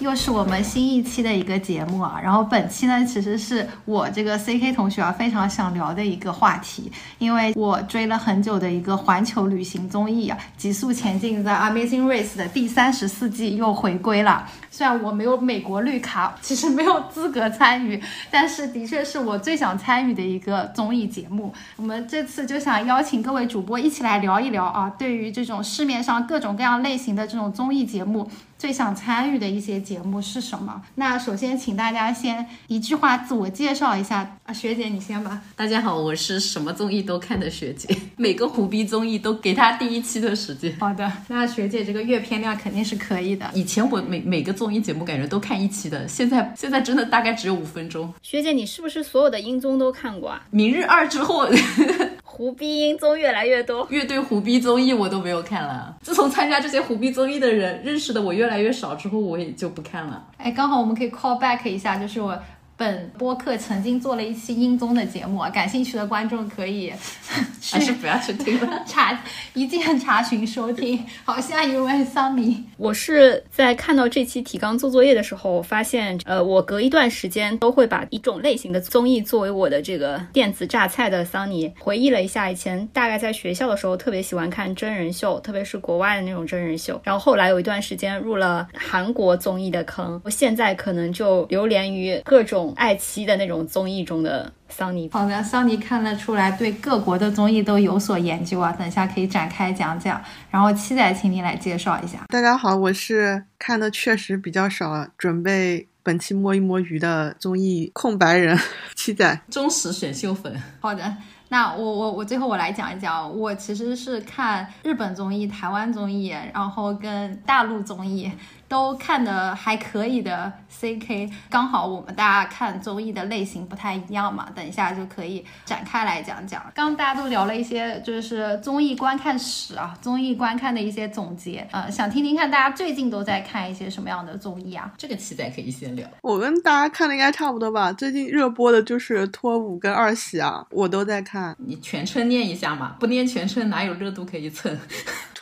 又是我们新一期的一个节目啊。然后本期呢，其实是我这个 C K 同学啊非常想聊的一个话题，因为我追了很久的一个环球旅行综艺啊，《极速前进》在 Amazing Race 的第三十四季又回归了。虽然我没有美国绿卡，其实没有资格参与，但是的确是我最想参与的一个综艺节目。我们这次就想邀请各位主播一起来聊一聊啊，对于这种市面上各种各样类型的这种综艺节目，最想参与的一些节目是什么？那首先请大家先一句话自我介绍一下啊，学姐你先吧。大家好，我是什么综艺都看的学姐，每个虎逼综艺都给他第一期的时间。好的，那学姐这个阅片量肯定是可以的。以前我每每个综艺节目感觉都看一期的，现在现在真的大概只有五分钟。学姐，你是不是所有的音综都看过啊？明日二之后，胡逼音综越来越多，乐队胡逼综艺我都没有看了。自从参加这些胡逼综艺的人认识的我越来越少之后，我也就不看了。哎，刚好我们可以 call back 一下，就是我本播客曾经做了一期音综的节目啊，感兴趣的观众可以 还是不要去听了。查一键查询收听。好，下一位桑尼，我是在看到这期提纲做作业的时候，发现，呃，我隔一段时间都会把一种类型的综艺作为我的这个电子榨菜的桑尼，回忆了一下以前大概在学校的时候特别喜欢看真人秀，特别是国外的那种真人秀，然后后来有一段时间入了韩国综艺的坑，我现在可能就流连于各种爱奇艺的那种综艺中的。桑尼，好的，桑尼看得出来对各国的综艺都有所研究啊，等一下可以展开讲讲。然后七仔，请你来介绍一下。大家好，我是看的确实比较少，准备本期摸一摸鱼的综艺空白人七仔，忠实选秀粉。好的，那我我我最后我来讲一讲，我其实是看日本综艺、台湾综艺，然后跟大陆综艺。都看的还可以的 CK，刚好我们大家看综艺的类型不太一样嘛，等一下就可以展开来讲讲。刚刚大家都聊了一些就是综艺观看史啊，综艺观看的一些总结，呃，想听听看大家最近都在看一些什么样的综艺啊？这个期待可以先聊。我跟大家看的应该差不多吧，最近热播的就是脱五跟二喜啊，我都在看。你全称念一下嘛，不念全称哪有热度可以蹭？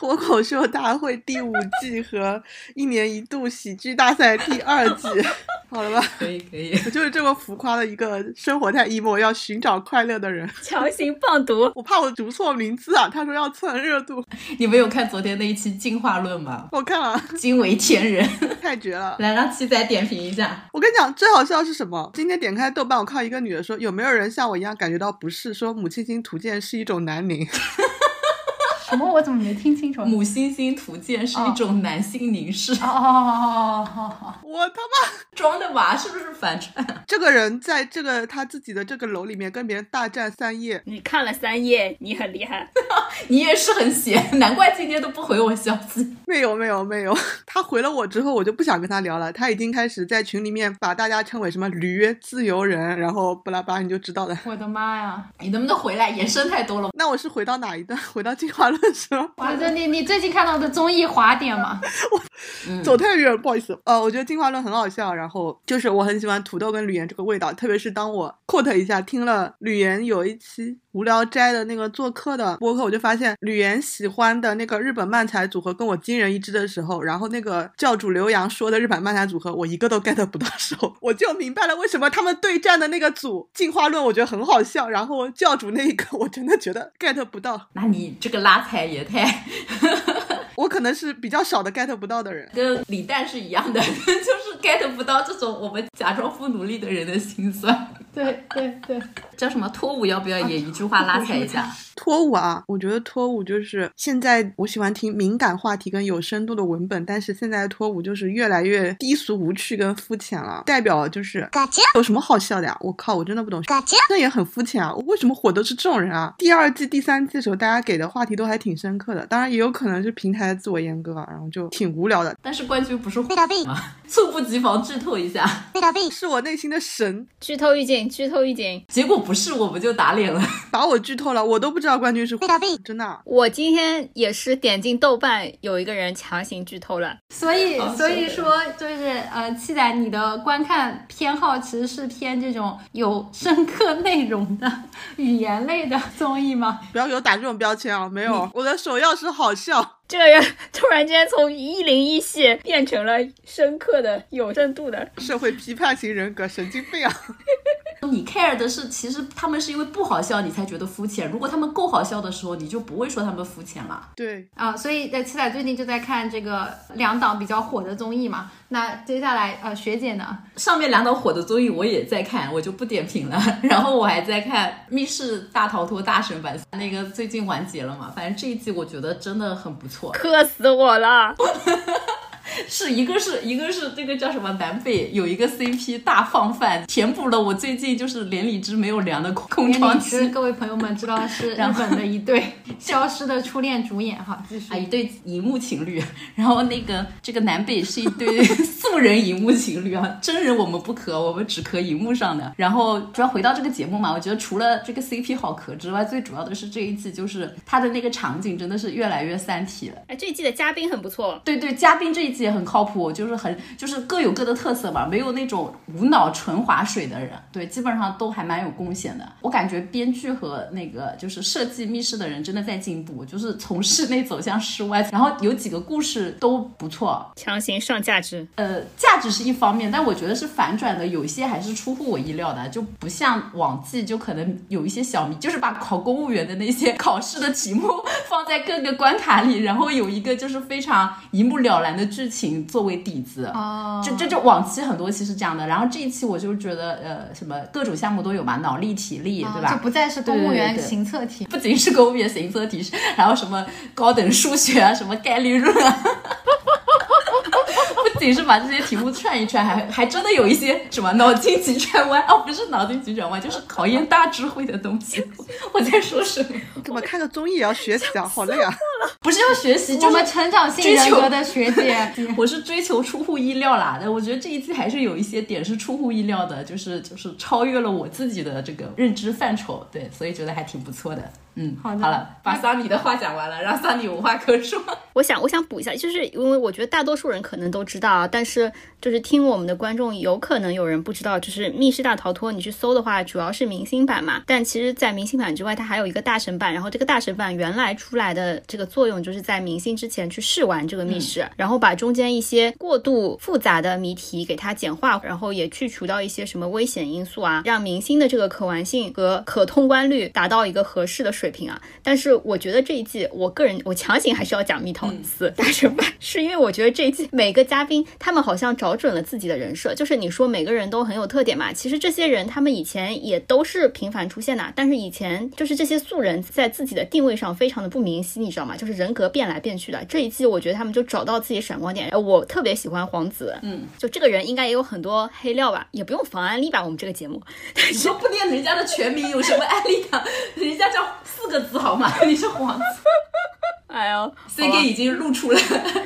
脱口秀大会第五季和一年一度喜剧大赛第二季，好了吧？可以可以，我就是这么浮夸的一个生活太 emo 要寻找快乐的人，强行放毒，我怕我读错名字啊！他说要蹭热度，你没有看昨天那一期进化论吗？我看了，惊为天人，太绝了！来让七仔点评一下。我跟你讲，最好笑是什么？今天点开豆瓣，我看一个女的说，有没有人像我一样感觉到不适？说母亲星图鉴是一种南宁。什么？我怎么没听清楚？母猩猩图鉴是一种男性凝视。哦哦哦哦哦！我他妈装的娃？是不是反串？这个人在这个他自己的这个楼里面跟别人大战三夜。你看了三夜，你很厉害。你也是很闲，难怪今天都不回我消息。没有没有没有，他回了我之后，我就不想跟他聊了。他已经开始在群里面把大家称为什么驴自由人，然后巴拉巴拉，你就知道了。我的妈呀！你能不能回来？延伸太多了。那我是回到哪一段？回到进化论。哇，这你你最近看到的综艺滑点吗？我走太远，不好意思。呃，我觉得进化论很好笑，然后就是我很喜欢土豆跟吕岩这个味道，特别是当我 quote 一下听了吕岩有一期无聊斋的那个做客的播客，我就发现吕岩喜欢的那个日本漫才组合跟我惊人一致的时候，然后那个教主刘洋说的日本漫才组合我一个都 get 不到手，我就明白了为什么他们对战的那个组进化论我觉得很好笑，然后教主那一个 我真的觉得 get 不到。那你这个拉踩也太……我可能是比较少的 get 不到的人，跟李诞是一样的，就是 get 不到这种我们假装不努力的人的心酸。对对对，叫什么脱舞？要不要也一句话拉踩一下？脱舞啊，我觉得脱舞就是现在我喜欢听敏感话题跟有深度的文本，但是现在的脱舞就是越来越低俗无趣跟肤浅了。代表就是有什么好笑的呀？我靠，我真的不懂。那也很肤浅啊！为什么火的是这种人啊？第二季、第三季的时候，大家给的话题都还挺深刻的，当然也有可能是平台的自我阉割啊，然后就挺无聊的。但是冠军不是吗？猝不及防剧透一下，是我内心的神。剧透预警，剧透预警，结果不是，我不就打脸了，把我剧透了，我都不知道。冠军是贝大贝，真的啊。我今天也是点进豆瓣，有一个人强行剧透了。所以所以说就是呃，七仔你的观看偏好其实是偏这种有深刻内容的语言类的综艺吗？不要给我打这种标签啊！没有，我的首要是好笑。这个人突然间从一零一系变成了深刻的、有深度的。社会批判型人格，神经病啊！你 care 的是，其实他们是因为不好笑你才觉得肤浅。如果他们够好笑的时候，你就不会说他们肤浅了。对，啊，所以呃，七仔最近就在看这个两档比较火的综艺嘛。那接下来呃，学姐呢？上面两档火的综艺我也在看，我就不点评了。然后我还在看《密室大逃脱大神版》，那个最近完结了嘛。反正这一季我觉得真的很不错。磕死我了！是一个是一个是这个叫什么南北有一个 CP 大放饭，填补了我最近就是连理枝没有凉的空空窗，期。各位朋友们知道是日然后本的一对消失的初恋主演哈，继续啊，一对荧幕情侣，然后那个这个南北是一对 素人荧幕情侣啊，真人我们不磕，我们只磕荧幕上的。然后主要回到这个节目嘛，我觉得除了这个 CP 好磕之外，最主要的是这一季就是他的那个场景真的是越来越三体了。哎，这一季的嘉宾很不错，对对，嘉宾这一季也很靠谱，就是很就是各有各的特色吧，没有那种无脑纯划水的人，对，基本上都还蛮有贡献的。我感觉编剧和那个就是设计密室的人真的在进步，就是从室内走向室外，然后有几个故事都不错，强行上价值。呃，价值是一方面，但我觉得是反转的，有一些还是出乎我意料的，就不像往季，就可能有一些小迷，就是把考公务员的那些考试的题目放在各个关卡里，然后有一个就是非常一目了然的剧情作为底子。哦，就这就往期很多期是这样的，然后这一期我就觉得呃什么各种项目都有嘛，脑力、体力，对吧？就不再是公务员行测题。不仅是公务员行测题，然后什么高等数学啊，什么概率论啊，不仅是把这些题目串一串，还还真的有一些什么脑筋急转弯哦，不是脑筋急转弯，就是考验大智慧的东西。我在说什么？怎么看个综艺也要学习啊？好累啊！不是要学习，就我是们成长性人格的学姐，我是追求出乎意料啦，但我觉得这一季还是有一些点是出乎意料的，就是就是超越了我自己的这个认知范畴，对，所以觉得还挺不错的。嗯，好的好了，把桑尼的话讲完了，让桑尼无话可说。我想，我想补一下，就是因为我觉得大多数人可能都知道啊，但是就是听我们的观众有可能有人不知道，就是《密室大逃脱》，你去搜的话，主要是明星版嘛。但其实，在明星版之外，它还有一个大神版。然后这个大神版原来出来的这个作用，就是在明星之前去试玩这个密室，然后把中间一些过度复杂的谜题给它简化，然后也去除掉一些什么危险因素啊，让明星的这个可玩性和可通关率达到一个合适的水平啊。但是我觉得这一季，我个人我强行还是要讲蜜桃四大神版，是因为我觉得这一季每个嘉宾他们好像找准了自己的人设，就是你说每个人都很有特点嘛，其实这些人他们以前也都是频繁出现的，但是以前就是这些素人在自己的定位上非常的不明晰，你知道吗？就是人格变来变去的。这一季我觉得他们就找到自己闪光点，呃我特别喜欢黄子，嗯，就这个人应该也有很多黑料吧，也不用防安利吧，我们这个节目。你说不念人家的全名有什么安利的？人家叫四个字好吗？你是黄子哎呦，，CK 已经露出了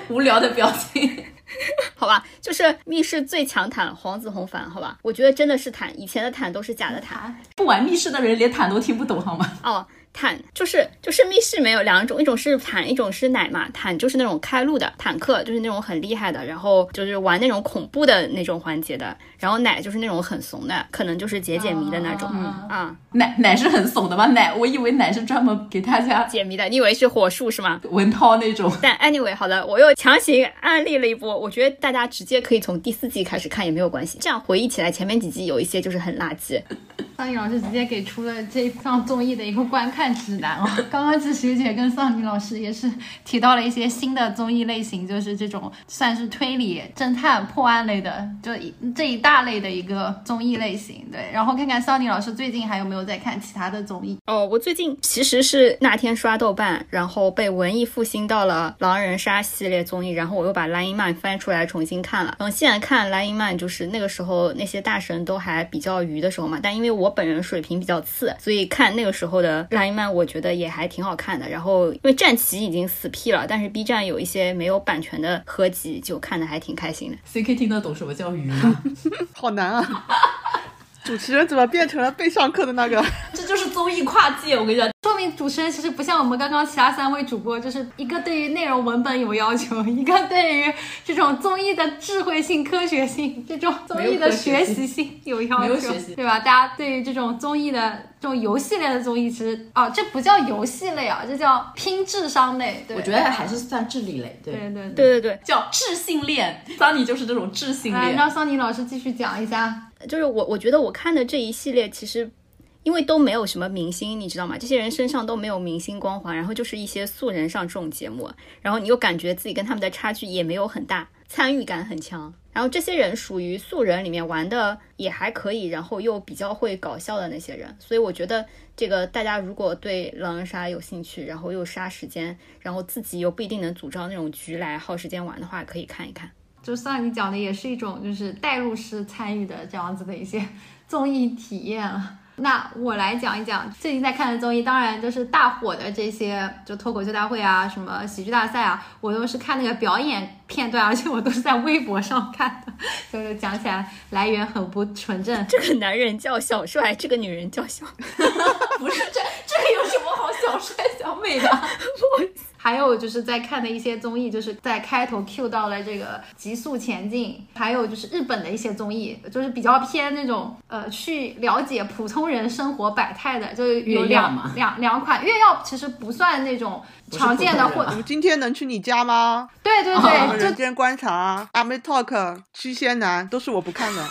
无聊的表情。好吧，就是密室最强坦黄子弘凡，好吧，我觉得真的是坦，以前的坦都是假的坦。不玩密室的人连坦都听不懂好吗？哦，坦就是就是密室没有两种，一种是坦，一种是奶嘛。坦就是那种开路的坦克，就是那种很厉害的，然后就是玩那种恐怖的那种环节的。然后奶就是那种很怂的，可能就是解解谜的那种。嗯啊，奶奶是很怂的吗？奶，我以为奶是专门给大家解谜的，你以为是火术是吗？文涛那种。但 anyway，好的，我又强行安利了一波。我觉得大家直接可以从第四季开始看也没有关系，这样回忆起来前面几季有一些就是很垃圾。桑尼老师直接给出了这一档综艺的一个观看指南哦。刚刚是学姐跟桑尼老师也是提到了一些新的综艺类型，就是这种算是推理、侦探、破案类的，就一这一大类的一个综艺类型。对，然后看看桑尼老师最近还有没有在看其他的综艺。哦，我最近其实是那天刷豆瓣，然后被文艺复兴到了狼人杀系列综艺，然后我又把莱茵曼翻出来重新看了。然后现在看莱茵曼，就是那个时候那些大神都还比较鱼的时候嘛，但因为我本人水平比较次，所以看那个时候的莱我觉得也还挺好看的。然后因为战旗已经死屁了，但是 B 站有一些没有版权的合集，就看的还挺开心的。CK 听得懂什么叫鱼吗？好难啊！主持人怎么变成了被上课的那个？这就是综艺跨界，我跟你讲，说明主持人其实不像我们刚刚其他三位主播，就是一个对于内容文本有要求，一个对于这种综艺的智慧性、科学性，这种综艺的学习性有要求对吧？大家对于这种综艺的这种游戏类的综艺，其实啊，这不叫游戏类啊，这叫拼智商类。对，我觉得还是算智力类，对，对对对对对，叫智性恋。桑尼就是这种智性来，恋。让桑尼老师继续讲一下。就是我我觉得我看的这一系列其实。因为都没有什么明星，你知道吗？这些人身上都没有明星光环，然后就是一些素人上这种节目，然后你又感觉自己跟他们的差距也没有很大，参与感很强。然后这些人属于素人里面玩的也还可以，然后又比较会搞笑的那些人。所以我觉得这个大家如果对狼人杀有兴趣，然后又杀时间，然后自己又不一定能组织那种局来耗时间玩的话，可以看一看。就像你讲的，也是一种就是代入式参与的这样子的一些 综艺体验了。那我来讲一讲最近在看的综艺，当然就是大火的这些，就脱口秀大会啊，什么喜剧大赛啊，我都是看那个表演片段，而且我都是在微博上看的，就是讲起来来源很不纯正。这个男人叫小帅，这个女人叫小，不是这这个有什么好小帅小美的？还有就是在看的一些综艺，就是在开头 Q 到了这个《极速前进》，还有就是日本的一些综艺，就是比较偏那种呃去了解普通人生活百态的，就是有两两两款月曜，其实不算那种常见的或。我们今天能去你家吗？对对对，人间观察、阿妹 Talk、驱仙男都是我不看的。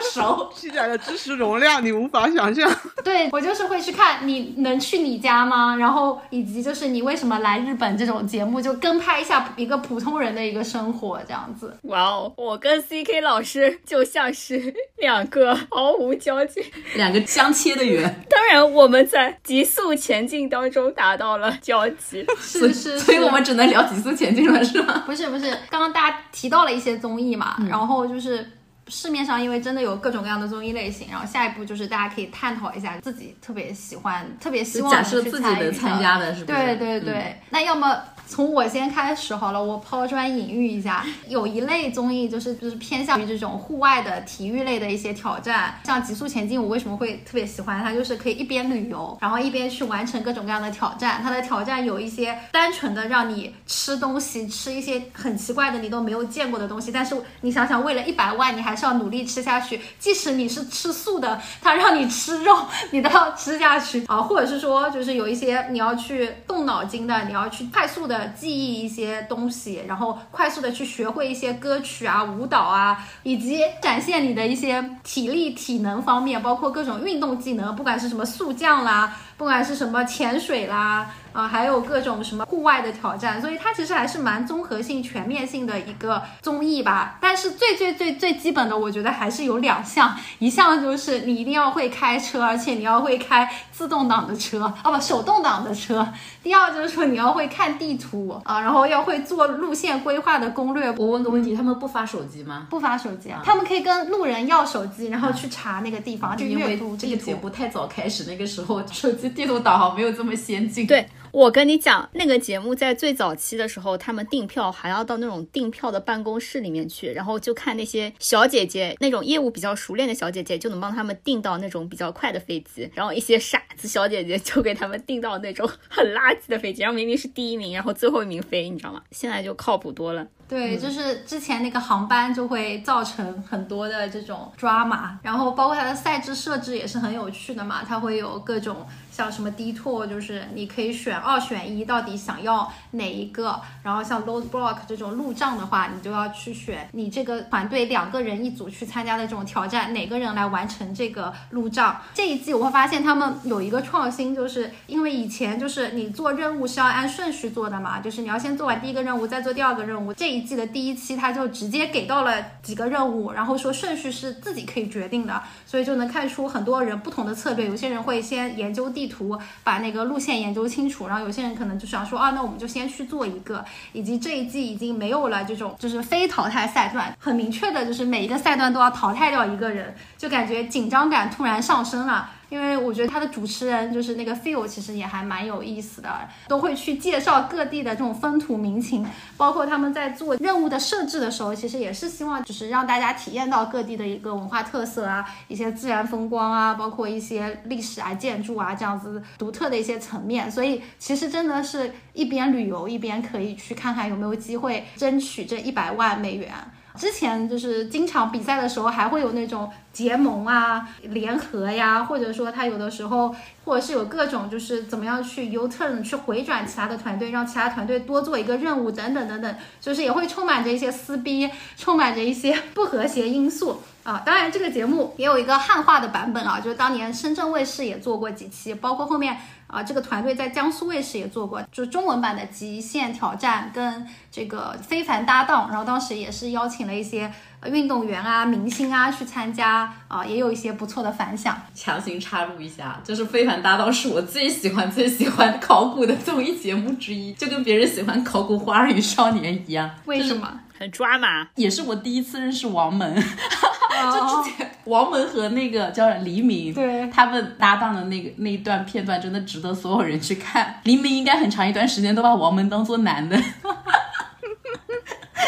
熟？积攒的知识容量你无法想象。对我就是会去看你能去你家吗？然后以及就是你为什么来日本这种节目，就跟拍一下一个普通人的一个生活这样子。哇哦，我跟 CK 老师就像是 两个毫无交集、两个相切的圆。当然，我们在急速前进当中达到了交集，是是，所以我们只能聊急速前进了，是吗？不是不是，刚刚大家提到了一些综艺嘛，然后就是。市面上因为真的有各种各样的综艺类型，然后下一步就是大家可以探讨一下自己特别喜欢、特别希望假设自己能参加的是不是？对对对，那要么。从我先开始好了，我抛砖引玉一下。有一类综艺就是就是偏向于这种户外的体育类的一些挑战，像《极速前进》，我为什么会特别喜欢它？就是可以一边旅游，然后一边去完成各种各样的挑战。它的挑战有一些单纯的让你吃东西，吃一些很奇怪的你都没有见过的东西，但是你想想，为了一百万，你还是要努力吃下去。即使你是吃素的，它让你吃肉，你都要吃下去啊。或者是说，就是有一些你要去动脑筋的，你要去快速的。记忆一些东西，然后快速的去学会一些歌曲啊、舞蹈啊，以及展现你的一些体力、体能方面，包括各种运动技能，不管是什么速降啦，不管是什么潜水啦。啊，还有各种什么户外的挑战，所以它其实还是蛮综合性、全面性的一个综艺吧。但是最最最最基本的，我觉得还是有两项，一项就是你一定要会开车，而且你要会开自动挡的车，哦不，手动挡的车。第二就是说你要会看地图啊，然后要会做路线规划的攻略。我问个问题，他们不发手机吗？不发手机啊，他们可以跟路人要手机，然后去查那个地方，就阅读这个节目太早开始，那个时候手机地图导航没有这么先进。对。我跟你讲，那个节目在最早期的时候，他们订票还要到那种订票的办公室里面去，然后就看那些小姐姐，那种业务比较熟练的小姐姐就能帮他们订到那种比较快的飞机，然后一些傻子小姐姐就给他们订到那种很垃圾的飞机，然后明明是第一名，然后最后一名飞，你知道吗？现在就靠谱多了。对，就是之前那个航班就会造成很多的这种抓马，然后包括它的赛制设置也是很有趣的嘛，它会有各种。像什么 D tour，就是你可以选二选一，到底想要哪一个？然后像 load block 这种路障的话，你就要去选你这个团队两个人一组去参加的这种挑战，哪个人来完成这个路障？这一季我会发现他们有一个创新，就是因为以前就是你做任务是要按顺序做的嘛，就是你要先做完第一个任务，再做第二个任务。这一季的第一期他就直接给到了几个任务，然后说顺序是自己可以决定的，所以就能看出很多人不同的策略。有些人会先研究地图，把那个路线研究清楚，然后有些人可能就想说啊，那我们就先去做一个。以及这一季已经没有了这种就是非淘汰赛段，很明确的就是每一个赛段都要淘汰掉一个人，就感觉紧张感突然上升了。因为我觉得他的主持人就是那个 feel，其实也还蛮有意思的，都会去介绍各地的这种风土民情，包括他们在做任务的设置的时候，其实也是希望就是让大家体验到各地的一个文化特色啊，一些自然风光啊，包括一些历史啊、建筑啊这样子独特的一些层面。所以其实真的是一边旅游一边可以去看看有没有机会争取这一百万美元。之前就是经常比赛的时候，还会有那种结盟啊、联合呀，或者说他有的时候，或者是有各种就是怎么样去 U turn 去回转其他的团队，让其他团队多做一个任务等等等等，就是也会充满着一些撕逼，充满着一些不和谐因素啊。当然，这个节目也有一个汉化的版本啊，就是当年深圳卫视也做过几期，包括后面。啊，这个团队在江苏卫视也做过，就中文版的《极限挑战》跟这个《非凡搭档》，然后当时也是邀请了一些运动员啊、明星啊去参加，啊，也有一些不错的反响。强行插入一下，就是《非凡搭档》是我最喜欢、最喜欢考古的综艺节目之一，就跟别人喜欢考古《花儿与少年》一样。为什么？很抓马，也是我第一次认识王蒙。就之前王蒙和那个叫黎明，对他们搭档的那个那一段片段，真的值得所有人去看。黎明应该很长一段时间都把王蒙当做男的。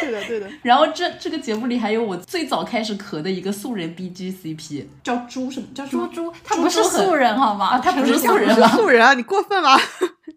对的，对的。然后这这个节目里还有我最早开始磕的一个素人 B G C P，叫猪什么？叫猪猪？他不是素人好吗？啊他不是素人吗？素人啊！你过分了。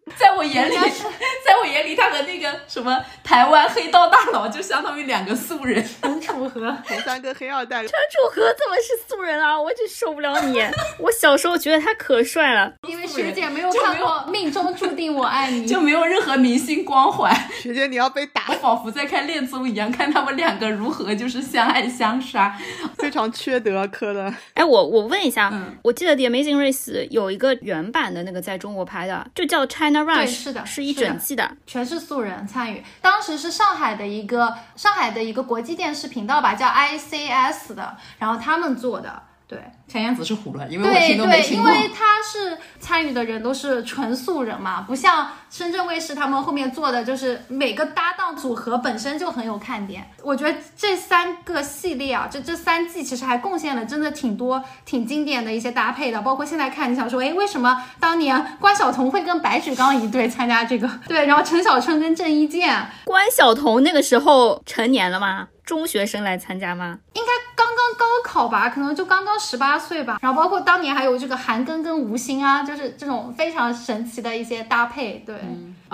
在我眼里，在我眼里，他和那个什么台湾黑道大佬就相当于两个素人。陈楚河，同三个黑二代。陈楚河怎么是素人啊？我真受不了你！我小时候觉得他可帅了，因为学姐没有看过《命中注定我爱你 》，就没有任何明星光环。学姐你要被打，仿佛在看恋综一样，看他们两个如何就是相爱相杀，非常缺德磕的。哎，我我问一下，我记得《The Amazing Race》有一个原版的那个在中国拍的，就叫 China Rush。对，是的，是一整季的，全是素人参与。当时是上海的一个上海的一个国际电视频道吧，叫 ICS 的，然后他们做的。对，看样子是糊了，因为我听都没听过。对对，因为他是参与的人都是纯素人嘛，不像深圳卫视他们后面做的，就是每个搭档组合本身就很有看点。我觉得这三个系列啊，这这三季其实还贡献了真的挺多、挺经典的一些搭配的。包括现在看，你想说，哎，为什么当年关晓彤会跟白举纲一对参加这个？对，然后陈小春跟郑伊健，关晓彤那个时候成年了吗？中学生来参加吗？应该刚刚高考吧，可能就刚刚十八岁吧。然后包括当年还有这个韩庚跟吴昕啊，就是这种非常神奇的一些搭配。对，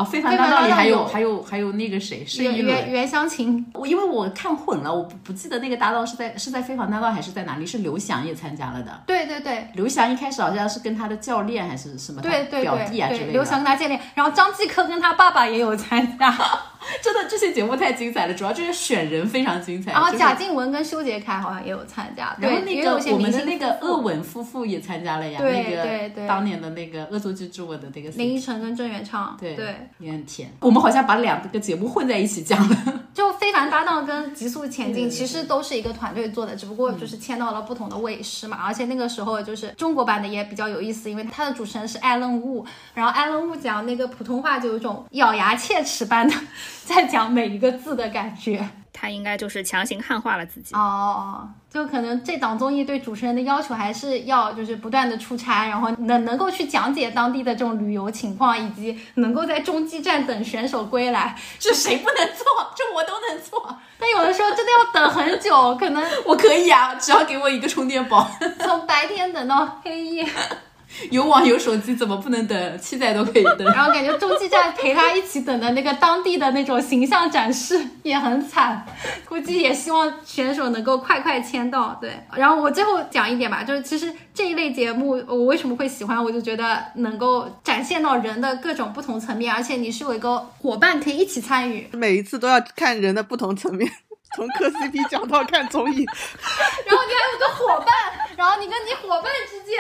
哦，非凡搭档里还有还有还有那个谁，是袁袁湘琴。我因为我看混了，我不不记得那个搭档是在是在非凡搭档还是在哪里？是刘翔也参加了的。对对对，刘翔一开始好像是跟他的教练还是什么对对表弟啊之类的。刘翔跟他教练，然后张继科跟他爸爸也有参加。真的这些节目太精彩了，主要就是选人非常精彩。然后贾静雯跟修杰楷好像也有参加，然后那个我们的那个鄂文夫妇也参加了呀，那个当年的那个恶作剧之吻的那个林依晨跟郑元畅，对对，有点甜。我们好像把两个节目混在一起讲了。就非凡搭档跟极速前进其实都是一个团队做的，只不过就是签到了不同的卫视嘛。而且那个时候就是中国版的也比较有意思，因为它的主持人是艾伦雾，然后艾伦雾讲那个普通话就有种咬牙切齿般的 在讲每。一个字的感觉，他应该就是强行汉化了自己哦。就可能这档综艺对主持人的要求还是要就是不断的出差，然后能能够去讲解当地的这种旅游情况，以及能够在中继站等选手归来。这谁不能做？这我都能做。但有的时候真的要等很久，可能我可以啊，只要给我一个充电宝，从白天等到黑夜。有网有手机，怎么不能等？七仔都可以等。然后感觉中继站陪他一起等的那个当地的那种形象展示 也很惨，估计也希望选手能够快快签到。对，然后我最后讲一点吧，就是其实这一类节目我为什么会喜欢，我就觉得能够展现到人的各种不同层面，而且你是有一个伙伴可以一起参与，每一次都要看人的不同层面，从磕 CP 讲到看综艺，然后你还有个伙伴，然后你跟你伙伴之间。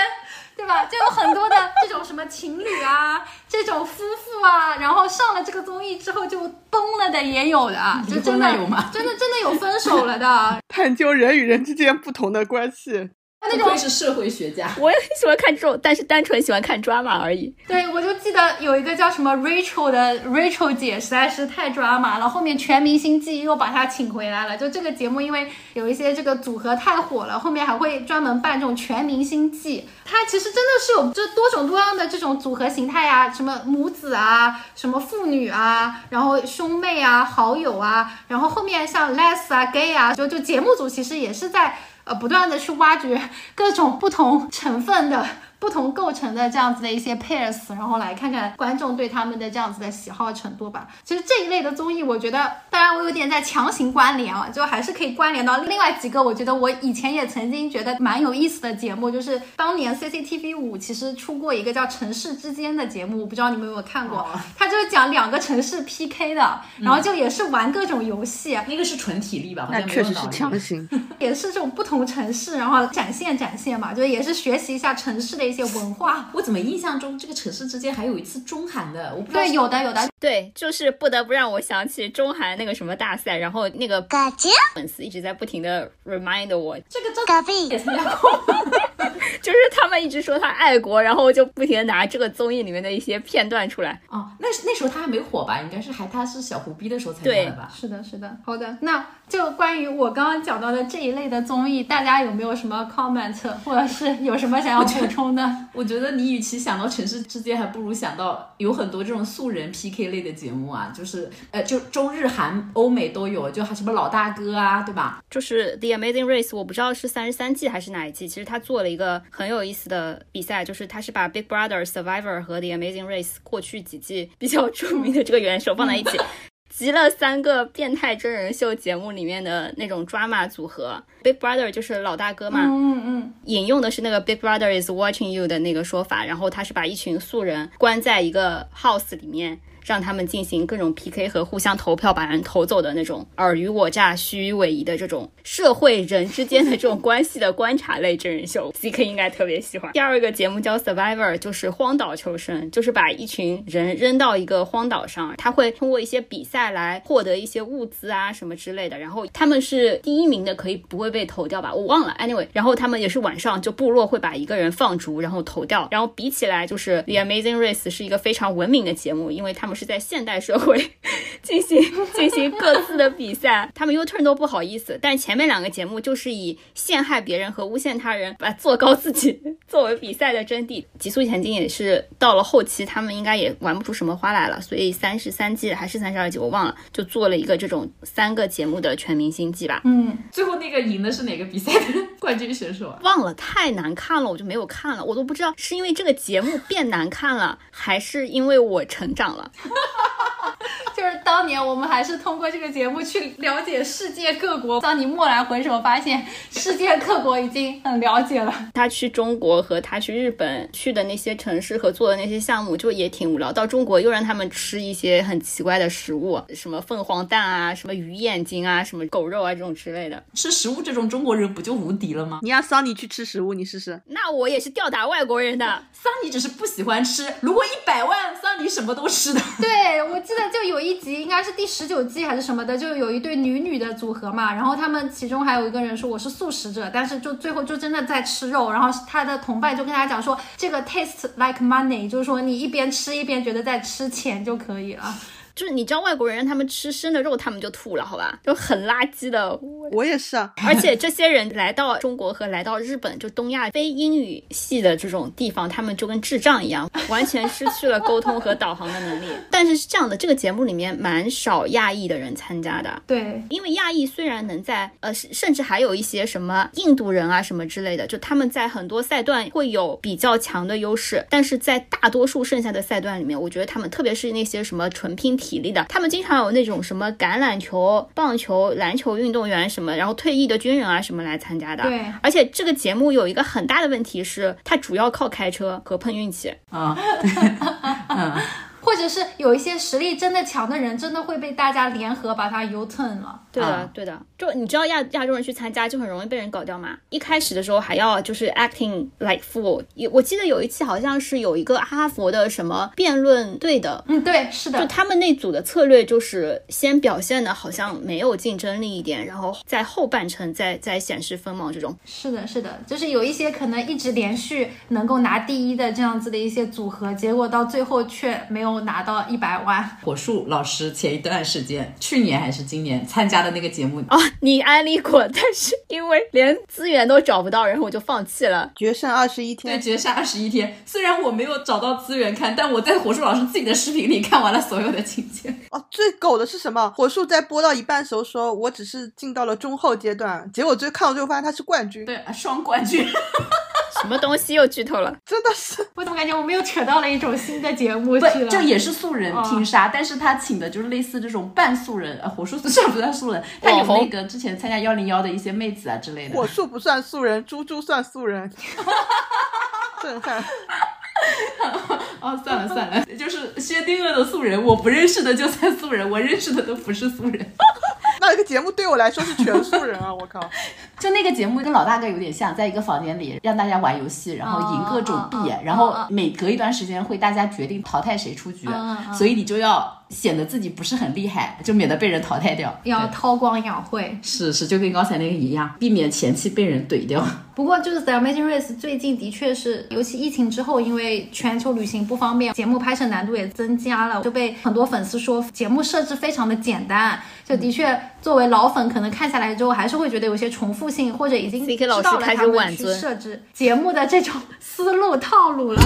对吧？就有很多的这种什么情侣啊，这种夫妇啊，然后上了这个综艺之后就崩了的也有的，就真的有吗？真的真的有分手了的。探究人与人之间不同的关系。那种是社会学家。我也很喜欢看这种，但是单纯喜欢看 drama 而已。对，我就记得有一个叫什么 Rachel 的 Rachel 姐，实在是太 drama 了。后面全明星季又把她请回来了。就这个节目，因为有一些这个组合太火了，后面还会专门办这种全明星季。它其实真的是有这多种多样的这种组合形态啊，什么母子啊，什么父女啊，然后兄妹啊，好友啊，然后后面像 Les 啊，Gay 啊，就就节目组其实也是在。呃，不断的去挖掘各种不同成分的。不同构成的这样子的一些 pairs，然后来看看观众对他们的这样子的喜好程度吧。其实这一类的综艺，我觉得当然我有点在强行关联啊，就还是可以关联到另外几个。我觉得我以前也曾经觉得蛮有意思的节目，就是当年 CCTV 五其实出过一个叫《城市之间》的节目，我不知道你们有没有看过？它就是讲两个城市 PK 的，然后就也是玩各种游戏。那个是纯体力吧？那确实是强行，也是这种不同城市，然后展现展现嘛，就也是学习一下城市的。一些文化，我怎么印象中这个城市之间还有一次中韩的？我不知道。对，有的有的，对，就是不得不让我想起中韩那个什么大赛，然后那个粉丝一直在不停的 remind 我，这个赵也参加过，就是他们一直说他爱国，然后就不停的拿这个综艺里面的一些片段出来。哦，那那时候他还没火吧？应该是还他是小胡逼的时候参加的吧？是的，是的。好的，那就关于我刚刚讲到的这一类的综艺，大家有没有什么 comment，或者是有什么想要补充的？我觉得你与其想到城市之间，还不如想到有很多这种素人 PK 类的节目啊，就是呃，就中日韩欧美都有，就还什么老大哥啊，对吧？就是 The Amazing Race，我不知道是三十三季还是哪一季，其实他做了一个很有意思的比赛，就是他是把 Big Brother、Survivor 和 The Amazing Race 过去几季比较著名的这个元首放在一起。集了三个变态真人秀节目里面的那种 drama 组合，Big Brother 就是老大哥嘛，嗯嗯，引用的是那个 Big Brother is watching you 的那个说法，然后他是把一群素人关在一个 house 里面。让他们进行各种 PK 和互相投票，把人投走的那种尔虞我诈、虚与委蛇的这种社会人之间的这种关系的观察类真人秀，CK 应该特别喜欢。第二个节目叫 Survivor，就是荒岛求生，就是把一群人扔到一个荒岛上，他会通过一些比赛来获得一些物资啊什么之类的。然后他们是第一名的，可以不会被投掉吧？我忘了。Anyway，然后他们也是晚上就部落会把一个人放逐，然后投掉。然后比起来，就是 The Amazing Race 是一个非常文明的节目，因为他们。是在现代社会 进行进行各自的比赛，他们 U turn 都不好意思。但前面两个节目就是以陷害别人和诬陷他人，把做高自己 作为比赛的真谛。极速前进也是到了后期，他们应该也玩不出什么花来了，所以三十三季还是三十二季，我忘了，就做了一个这种三个节目的全明星季吧。嗯，最后那个赢的是哪个比赛的 冠军选手啊？忘了，太难看了，我就没有看了，我都不知道是因为这个节目变难看了，还是因为我成长了。就是当年我们还是通过这个节目去了解世界各国。当你蓦然回首，发现世界各国已经很了解了。他去中国和他去日本去的那些城市和做的那些项目，就也挺无聊。到中国又让他们吃一些很奇怪的食物，什么凤凰蛋啊，什么鱼眼睛啊，什么狗肉啊这种之类的。吃食物这种中国人不就无敌了吗？你让桑尼去吃食物，你试试。那我也是吊打外国人的。桑尼只是不喜欢吃，如果一百万，桑尼什么都吃的。对。我记得就有一集，应该是第十九季还是什么的，就有一对女女的组合嘛，然后他们其中还有一个人说我是素食者，但是就最后就真的在吃肉，然后他的同伴就跟他讲说这个 taste like money，就是说你一边吃一边觉得在吃钱就可以了。就是你知道外国人让他们吃生的肉，他们就吐了，好吧？就很垃圾的。我也是啊。而且这些人来到中国和来到日本，就东亚非英语系的这种地方，他们就跟智障一样，完全失去了沟通和导航的能力。但是是这样的，这个节目里面蛮少亚裔的人参加的。对，因为亚裔虽然能在呃，甚至还有一些什么印度人啊什么之类的，就他们在很多赛段会有比较强的优势，但是在大多数剩下的赛段里面，我觉得他们特别是那些什么纯拼。体力的，他们经常有那种什么橄榄球、棒球、篮球运动员什么，然后退役的军人啊什么来参加的。对，而且这个节目有一个很大的问题是，它主要靠开车和碰运气啊。或者是有一些实力真的强的人，真的会被大家联合把他 U turn 了。对的啊，对的，就你知道亚亚洲人去参加就很容易被人搞掉嘛。一开始的时候还要就是 acting like fool，有我记得有一期好像是有一个哈佛的什么辩论队的，嗯，对，是的就，他们那组的策略就是先表现的好像没有竞争力一点，然后在后半程再再显示锋芒这种。是的，是的，就是有一些可能一直连续能够拿第一的这样子的一些组合，结果到最后却没有拿到一百万。火树老师前一段时间，去年还是今年参加的那个节目，哦，你安利过，但是因为连资源都找不到，然后我就放弃了。决胜二十一对，天，绝杀二十一天。虽然我没有找到资源看，但我在火树老师自己的视频里看完了所有的情节。哦，最狗的是什么？火树在播到一半的时候说，我只是进到了中后阶段，结果最看到最后发现他是冠军，对，双冠军。什么东西又剧透了？真的是我怎么感觉我们又扯到了一种新的节目去，了？就也是素人哦拼杀，但是他请的就是类似这种半素人，呃，火树虽然不算素人，他有那个之前参加幺零幺的一些妹子啊之类的。火树不算素人，猪猪算素人，震撼。哦，算了算了，就是薛定谔的素人，我不认识的就算素人，我认识的都不是素人。那个节目对我来说是全素人啊！我靠，就那个节目跟老大哥有点像，在一个房间里让大家玩游戏，然后赢各种币，然后哦每隔一段时间会大家决定淘汰谁出局，所以你就要显得自己不是很厉害，就免得被人淘汰掉。要韬光养晦。是是，就跟刚才那个一样，避免前期被人怼掉。不过就是 The Amazing Race 最近的确是，尤其疫情之后，因为全球旅行不方便，节目拍摄难度也增加了，就被很多粉丝说节目设置非常的简单。就的确，作为老粉，可能看下来之后还是会觉得有些重复性，或者已经知老师开始道了他们去设置节目的这种思路套路了。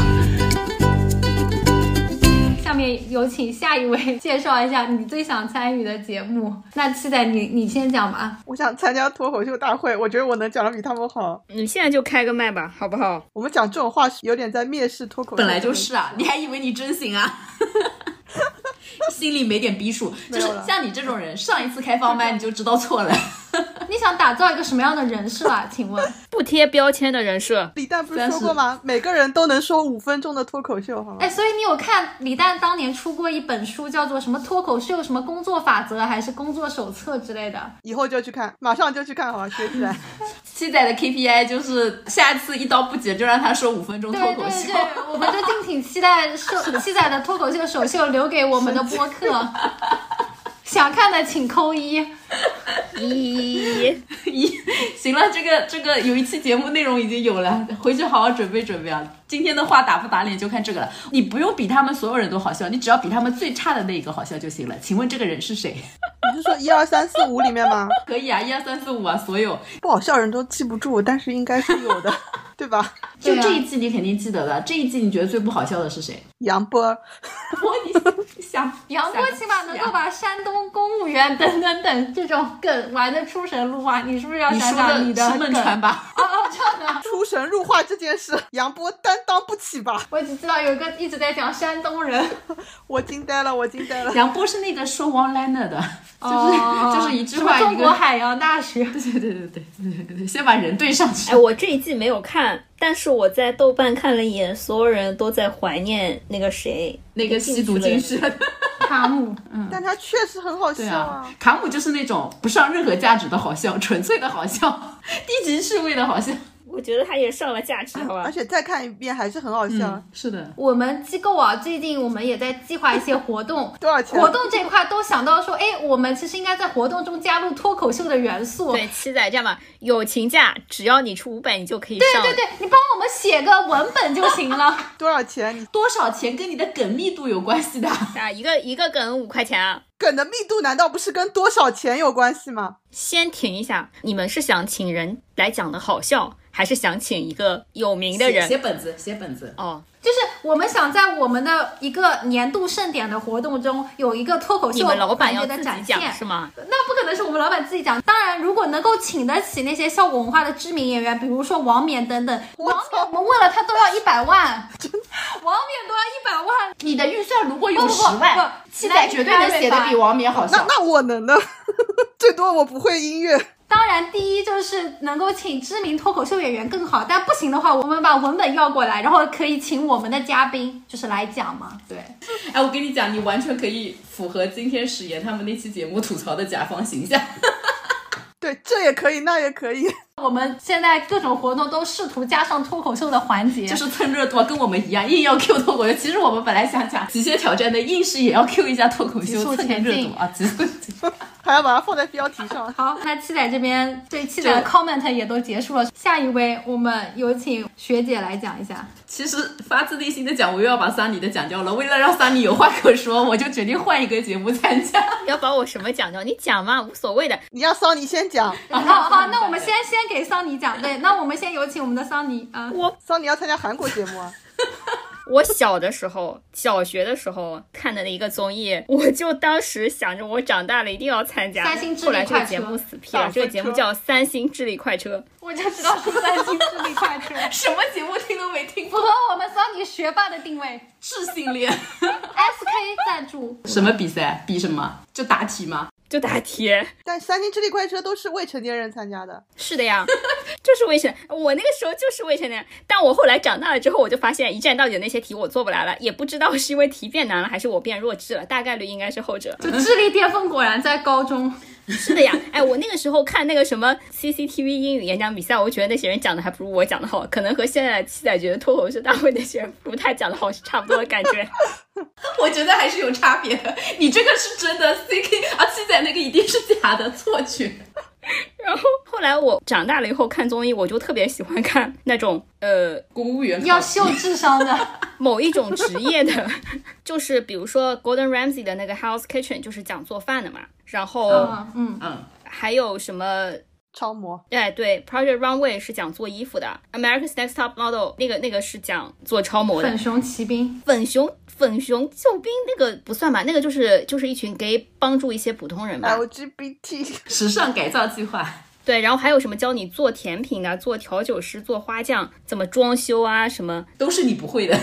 下面有请下一位介绍一下你最想参与的节目。那七仔，你你先讲吧。我想参加脱口秀大会，我觉得我能讲的比他们好。你现在就开个麦吧，好不好？我们讲这种话是有点在蔑视脱口秀，本来就是啊，你还以为你真行啊？心里没点逼数，就是像你这种人，上一次开放麦你就知道错了。你想打造一个什么样的人设啊？请问？不贴标签的人设，李诞不是说过吗？每个人都能说五分钟的脱口秀，好吗？哎，所以你有看李诞当年出过一本书，叫做什么脱口秀什么工作法则，还是工作手册之类的？以后就去看，马上就去看，好吧？学起来。七仔的 KPI 就是下次一刀不剪就让他说五分钟脱口秀。对对，我们就敬请期待秀七仔的脱口秀首秀留给我们的播客。想看的请扣一。一，一行了，这个这个有一期节目内容已经有了，回去好好准备准备啊。今天的话打不打脸就看这个了，你不用比他们所有人都好笑，你只要比他们最差的那一个好笑就行了。请问这个人是谁？你是说一二三四五里面吗？可以啊，一二三四五啊，所有不好笑人都记不住，但是应该是有的，对吧？就这一季你肯定记得的。这一季你觉得最不好笑的是谁？杨波 波，你想杨波起码能够把山东公务员等等等这种梗玩的出神入化。你是不是要想想你的孟传吧？这样，出神入化这件事，杨波担当不起吧？我只知道有一个一直在讲山东人，我惊呆了，我惊呆了。杨波是那个说王 lnner 的，就是就是一句话，中国海洋大学。对对对对对对对对，先把人对上去。哎，我这一季没有看。但是我在豆瓣看了一眼，所有人都在怀念那个谁，那个吸毒精神。卡姆，嗯但他确实很好对笑啊，卡姆就是那种不上任何价值的好笑，纯粹的好笑，低级趣味的好笑。我觉得他也上了价值，好吧而？且再看一遍还是很好笑。是的，我们机构啊，最近我们也在计划一些活动。多少钱？活动这块都想到说，哎，我们其实应该在活动中加入脱口秀的元素。对，七仔这样吧，友情价只要你出五百，你就可以上。对对对，你帮我们写个文本就行了。多少钱？多少钱跟你的梗密度有关系的。啊，一个一个梗五块钱啊。梗的密度难道不是跟多少钱有关系吗？先停一下，你们是想请人来讲的好笑，还是想请一个有名的写人？写本子，写本子。哦，就是我们想在我们的一个年度盛典的活动中有一个脱口秀你们老板要环节自己讲的展现。是吗？那不可能是我们老板自己讲。当然，如果能够请得起那些效果文化的知名演员，比如说王冕等等，王冕我们问了他都要一百万，王冕都要一百万。你的预算如果有不不不十万，不七仔绝对能写的比王冕好那笑。那我能的，最多我不会音乐。当然，第一就是能够请知名脱口秀演员更好，但不行的话，我们把文本要过来，然后可以请我们的嘉宾就是来讲嘛。对，哎，我跟你讲，你完全可以符合今天史岩他们那期节目吐槽的甲方形象。对，这也可以，那也可以。我们现在各种活动都试图加上脱口秀的环节，就是蹭热度，跟我们一样，硬要 Q 脱口秀。其实我们本来想讲极限挑战的，硬是也要 Q 一下脱口秀，蹭热度啊，极速前进。还要把它放在标题上。好，那七仔这边这一期的 comment 也都结束了，下一位我们有请学姐来讲一下。其实发自内心的讲，我又要把桑尼的讲掉了。为了让桑尼有话可说，我就决定换一个节目参加。要把我什么讲掉？你讲嘛，无所谓的。你让桑尼先讲。好好，那我们先先给桑尼讲。对，那我们先有请我们的桑尼啊。我桑尼要参加韩国节目啊。我小的时候，小学的时候看的那一个综艺，我就当时想着我长大了一定要参加。三星智力快车。后来这个节目死屁了，这个节目叫《三星智力快车》。我就知道是三星智力快车。什么节目听都没听过。符合我们桑尼学霸的定位。智性恋。SK 赞助。什么比赛？比什么？就答题吗？就答题，但三星智力快车都是未成年人参加的。是的呀，就是未成，我那个时候就是未成年。但我后来长大了之后，我就发现一站到底的那些题我做不来了，也不知道是因为题变难了，还是我变弱智了，大概率应该是后者。就智力巅峰果然在高中。是的呀，哎，我那个时候看那个什么 CCTV 英语演讲比赛，我觉得那些人讲的还不如我讲的好，可能和现在七仔觉得脱口秀大会那些人不太讲的好是差不多的感觉。我觉得还是有差别的，你这个是真的，CK 啊，七仔那个一定是假的错觉。然后后来我长大了以后看综艺，我就特别喜欢看那种呃公务员要秀智商的 某一种职业的，就是比如说 Gordon Ramsay 的那个 House Kitchen，就是讲做饭的嘛。然后嗯嗯，还有什么？超模，哎对，Project Runway 是讲做衣服的，America's Next Top Model 那个那个是讲做超模的。粉熊骑兵，粉熊粉熊救兵那个不算吧，那个就是就是一群 gay 帮助一些普通人吧。LGBT 时尚改造计划。对，然后还有什么教你做甜品啊，做调酒师，做花匠，怎么装修啊，什么都是你不会的。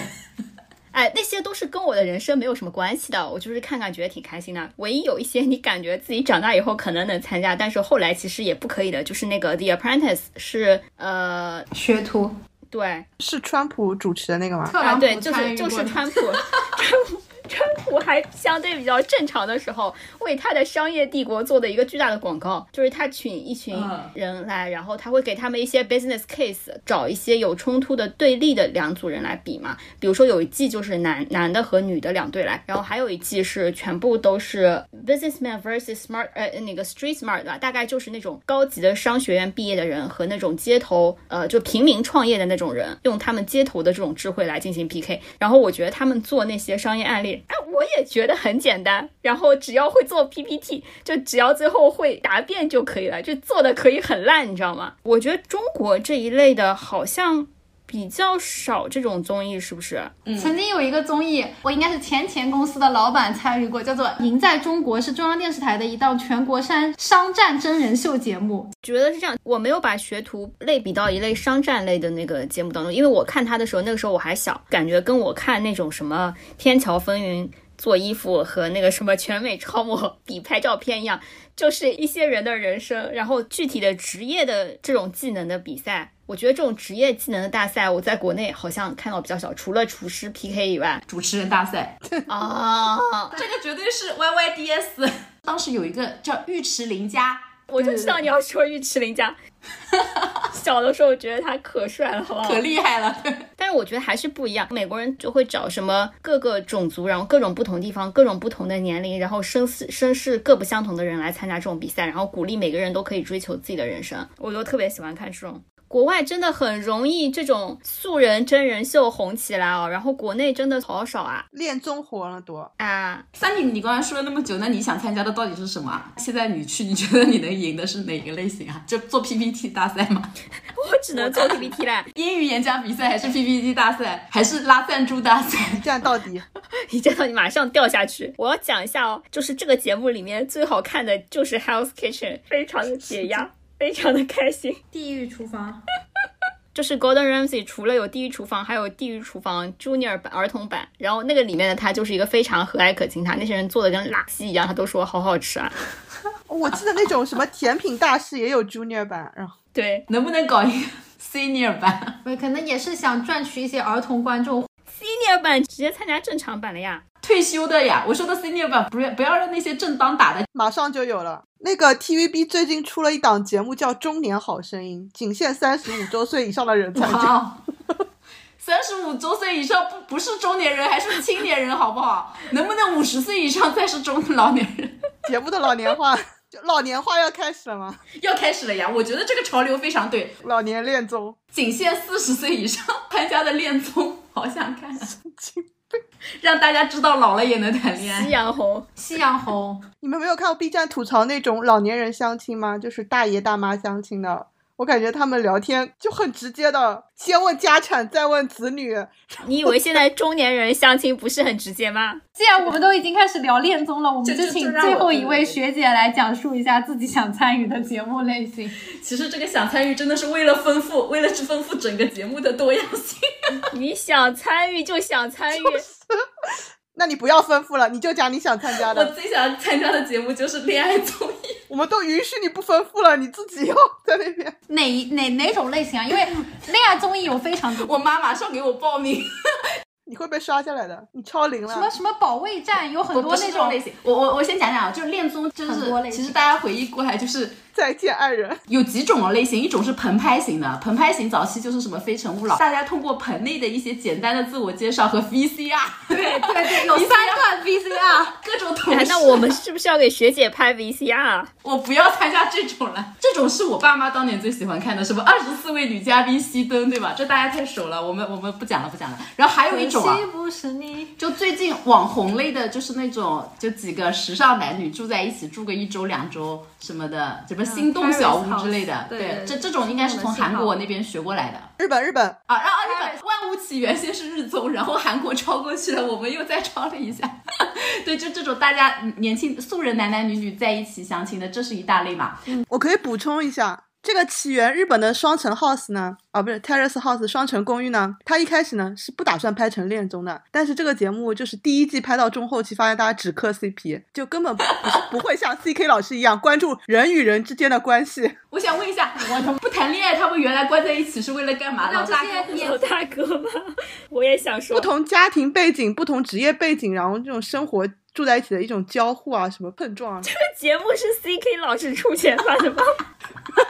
哎，那些都是跟我的人生没有什么关系的，我就是看看觉得挺开心的。唯一有一些你感觉自己长大以后可能能参加，但是后来其实也不可以的，就是那个 The Apprentice 是呃学徒，对，是川普主持的那个吗？啊，对，就是就是川普。川 普 还相对比较正常的时候，为他的商业帝国做的一个巨大的广告，就是他请一群人来，然后他会给他们一些 business case，找一些有冲突的对立的两组人来比嘛。比如说有一季就是男男的和女的两队来，然后还有一季是全部都是 businessman versus smart，呃，那个 street smart 吧，大概就是那种高级的商学院毕业的人和那种街头呃就平民创业的那种人，用他们街头的这种智慧来进行 PK。然后我觉得他们做那些商业案例。哎，我也觉得很简单，然后只要会做 PPT，就只要最后会答辩就可以了，就做的可以很烂，你知道吗？我觉得中国这一类的好像比较少这种综艺，是不是？嗯，曾经有一个综艺，我应该是前前公司的老板参与过，叫做《赢在中国》，是中央电视台的一档全国商商战真人秀节目。觉得是这样，我没有把学徒类比到一类商战类的那个节目当中，因为我看他的时候，那个时候我还小，感觉跟我看那种什么《天桥风云》。做衣服和那个什么全美超模比拍照片一样，就是一些人的人生，然后具体的职业的这种技能的比赛。我觉得这种职业技能的大赛，我在国内好像看到比较少，除了厨师 PK 以外，主持人大赛啊，这个绝对是 YYDS。当时有一个叫尉迟林家，我就知道你要说尉迟林家。小的时候我觉得他可帅了，好不好？可厉害了。但是我觉得还是不一样。美国人就会找什么各个种族，然后各种不同地方、各种不同的年龄，然后身世身世各不相同的人来参加这种比赛，然后鼓励每个人都可以追求自己的人生。我就特别喜欢看这种。国外真的很容易这种素人真人秀红起来哦，然后国内真的好少啊。恋综火了多啊！三弟，你刚才说了那么久，那你想参加的到底是什么？现在你去，你觉得你能赢的是哪个类型啊？就做 PPT 大赛吗？我只能做 PPT 啦。英语演讲比赛还是 PPT 大赛，还是拉赞助大赛？一站到底，一站到底马上掉下去。我要讲一下哦，就是这个节目里面最好看的就是 House Kitchen，非常的解压。非常的开心，地狱厨房，就是 Gordon Ramsay 除了有《地狱厨房》，还有《地狱厨房》Junior 版儿童版，然后那个里面的他就是一个非常和蔼可亲，他那些人做的跟垃圾一样，他都说好好吃啊。我记得那种什么甜品大师也有 Junior 版，然后对能不能搞一个 Senior 版？对，可能也是想赚取一些儿童观众。，Senior 版直接参加正常版了呀。退休的呀，我说的 Senior 版，不要不要让那些正当打的。马上就有了。那个 TVB 最近出了一档节目叫《中年好声音》，仅限三十五周岁以上的人参加。哇，三十五周岁以上不不是中年人，还是青年人，好不好？能不能五十岁以上才是中老年人？节目的老年化，就老年化要开始了吗？要开始了呀！我觉得这个潮流非常对，老年恋综，仅限四十岁以上参加的恋综，好想看、啊，让大家知道老了也能谈恋爱夕。阳红，夕阳红，你们没有看过 B 站吐槽那种老年人相亲吗？就是大爷大妈相亲的。我感觉他们聊天就很直接的，先问家产，再问子女。你以为现在中年人相亲不是很直接吗？既然我们都已经开始聊恋综了，我们就就请最后一位学姐来讲述一下自己想参与的节目类型。其实这个想参与真的是为了丰富，为了去丰富整个节目的多样性。你想参与就想参与，那你不要吩咐了，你就讲你想参加的我，最想参加的节目就是恋爱综艺。我们都允许你不吩咐了，你自己要 在那边。哪哪哪种类型啊？因为恋爱综艺有非常多，我妈马上给我报名。你会被刷下来的，你超龄了。什么什么保卫战，有很多那种种类型。我我我先讲讲啊，就是恋综，就是其实大家回忆过来，就是 再见爱人，有几种类型，一种是棚拍型的，棚拍型早期就是什么《非诚勿扰》，大家通过棚内的一些简单的自我介绍和 VCR，对对对，有 三段 VCR。各种同事。哎那我们是不是要给学姐拍 VCR？我不要参加这种了，这种是我爸妈当年最喜欢看的，什么二十四位女嘉宾熄灯，对吧？这大家太熟了，我们我们不讲了不讲了。然后还有一种啊不是你。就最近网红类的，就是那种就几个时尚男女住在一起，住个一周两周什么的，什么心动小屋之类的。对对这这种应该是从韩国那边学过来的日本日本，啊。然后日本万物起源先是日综，然后韩国抄过去了，我们又再抄了一下。对，就这种大家年轻素人男男女女在一起相亲的，这是一大类嘛。我可以补充一下，这个起源日本的双层 house 呢，啊不是 terrace house 双城公寓呢，它一开始呢是不打算拍成恋综的，但是这个节目就是第一季拍到中后期，发现大家只磕 CP，就根本不是不会像 CK 老师一样关注人与人之间的关系。我想问一下，我不谈恋爱，他们原来关在一起是为了干嘛？老大哥有大哥吗？我也想说不，同家庭背景、不同职业背景，然后这种生活住在一起的一种交互啊，什么碰撞啊，这个节目是 CK 老师出钱办的吗？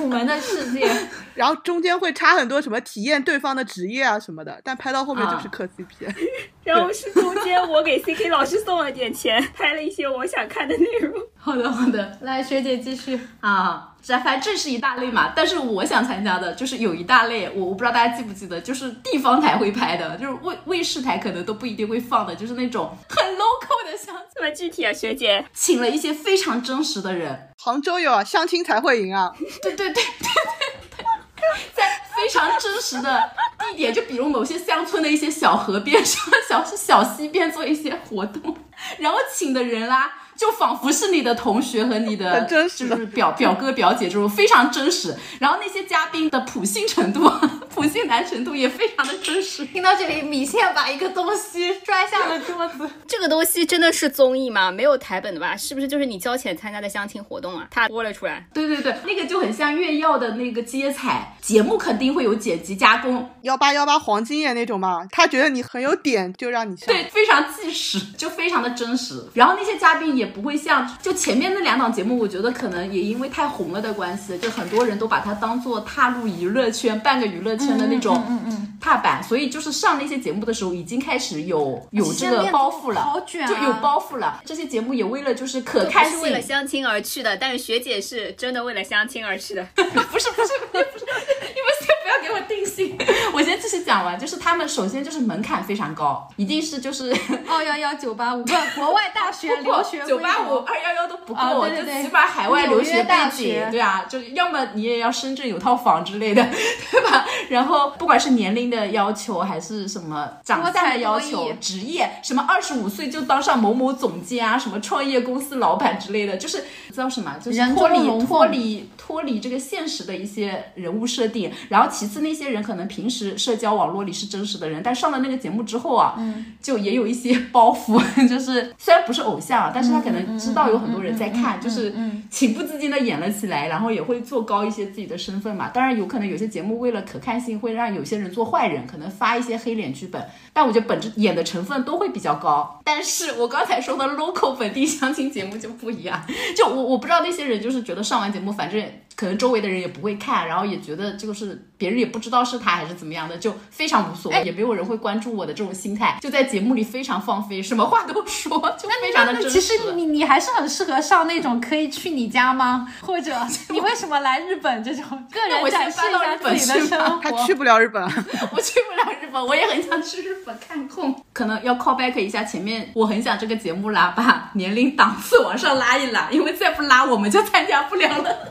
楚门的世界，然后中间会插很多什么体验对方的职业啊什么的，但拍到后面就是磕 CP。然后是中间我给 CK 老师送了点钱，拍了一些我想看的内容。好的好的来学姐继续。啊，这反正这是一大类嘛。但是我想参加的就是有一大类，我我不知道大家记不记得，就是地方台会拍的，就是卫卫视台可能都不一定会放的，就是那种很 local 的相亲，这么具体啊，学姐？请了一些非常真实的人，杭州有啊，相亲才会赢啊，对对对对对对，在非常真实的地点，就比如某些乡村的一些小河边上、小小溪边做一些活动，然后请的人啦、就仿佛是你的同学和你的就是表表哥表姐这种非常真实，然后那些嘉宾的普信程度、普信男程度也非常的真实。听到这里，米线把一个东西摔下了桌子。这个东西真的是综艺吗？没有台本的吧？是不是就是你交钱参加的相亲活动啊？他播了出来。对对对，那个就很像月曜的那个接彩节目，肯定会有剪辑加工，幺八幺八黄金眼那种嘛，他觉得你很有点，就让你上。对，非常纪实，就非常的真实。然后那些嘉宾也不会像就前面那两档节目，我觉得可能也因为太红了的关系，就很多人都把它当做踏入娱乐圈、半个娱乐圈的那种嗯嗯，踏板，所以就是上那些节目的时候，已经开始有有这个包袱了，好卷啊就有包袱了。这些节目也为了就是可不看性，是为了相亲而去的，但是学姐是真的为了相亲而去的。不是不是不是不是，你们先不要给我定性。我先继续讲完，就是他们首先就是门槛非常高，一定是就是 二幺幺九八五，不，国外大学 留学九八五二幺幺都不够，啊对对对就起码海外留学大背景学，对啊，就是要么你也要深圳有套房之类的，对吧？然后不管是年龄的要求，还是什么长相的要求职业什么二十五岁就当上某某总监啊，什么创业公司老板之类的，就是知道什么，就是脱离脱离脱离这个现实的一些人物设定。然后其次那些人可能平时社交网络里是真实的人，但上了那个节目之后啊，就也有一些 包袱，就是虽然不是偶像啊，但是他可能知道有很多人在看，就是情不自禁的演了起来，然后也会做高一些自己的身份嘛。当然有可能有些节目为了可看性，会让有些人做坏人，可能发一些黑脸剧本，但我觉得本质演的成分都会比较高。但是我刚才说的 local 本地相亲节目就不一样，就我我不知道那些人就是觉得上完节目，反正可能周围的人也不会看，然后也觉得就是别人也不知道是他还是怎么样的，就非常无所谓，也没有人会关注我的这种心态，就在节目里非常放飞，什么话都说，就非常的真实。其实你你还是很适合上那种可以去你家吗？或者 你为什么来日本这种个那我人展示先搬到一下日本自己的去吧生活？他去不了日本，我去不了日本，我也很想去日本看空。可能要 call back 一下前面，我很想这个节目啦，把年龄档次往上拉一拉，因为再不拉我们就参加不了了。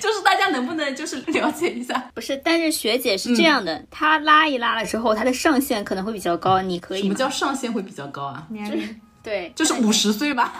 就是大家能不能就是了解一下，不是，但是学姐是这样的，她拉一拉了之后，她的上限可能会比较高，你可以什么叫上限会比较高啊？年龄对？就是五十岁吧，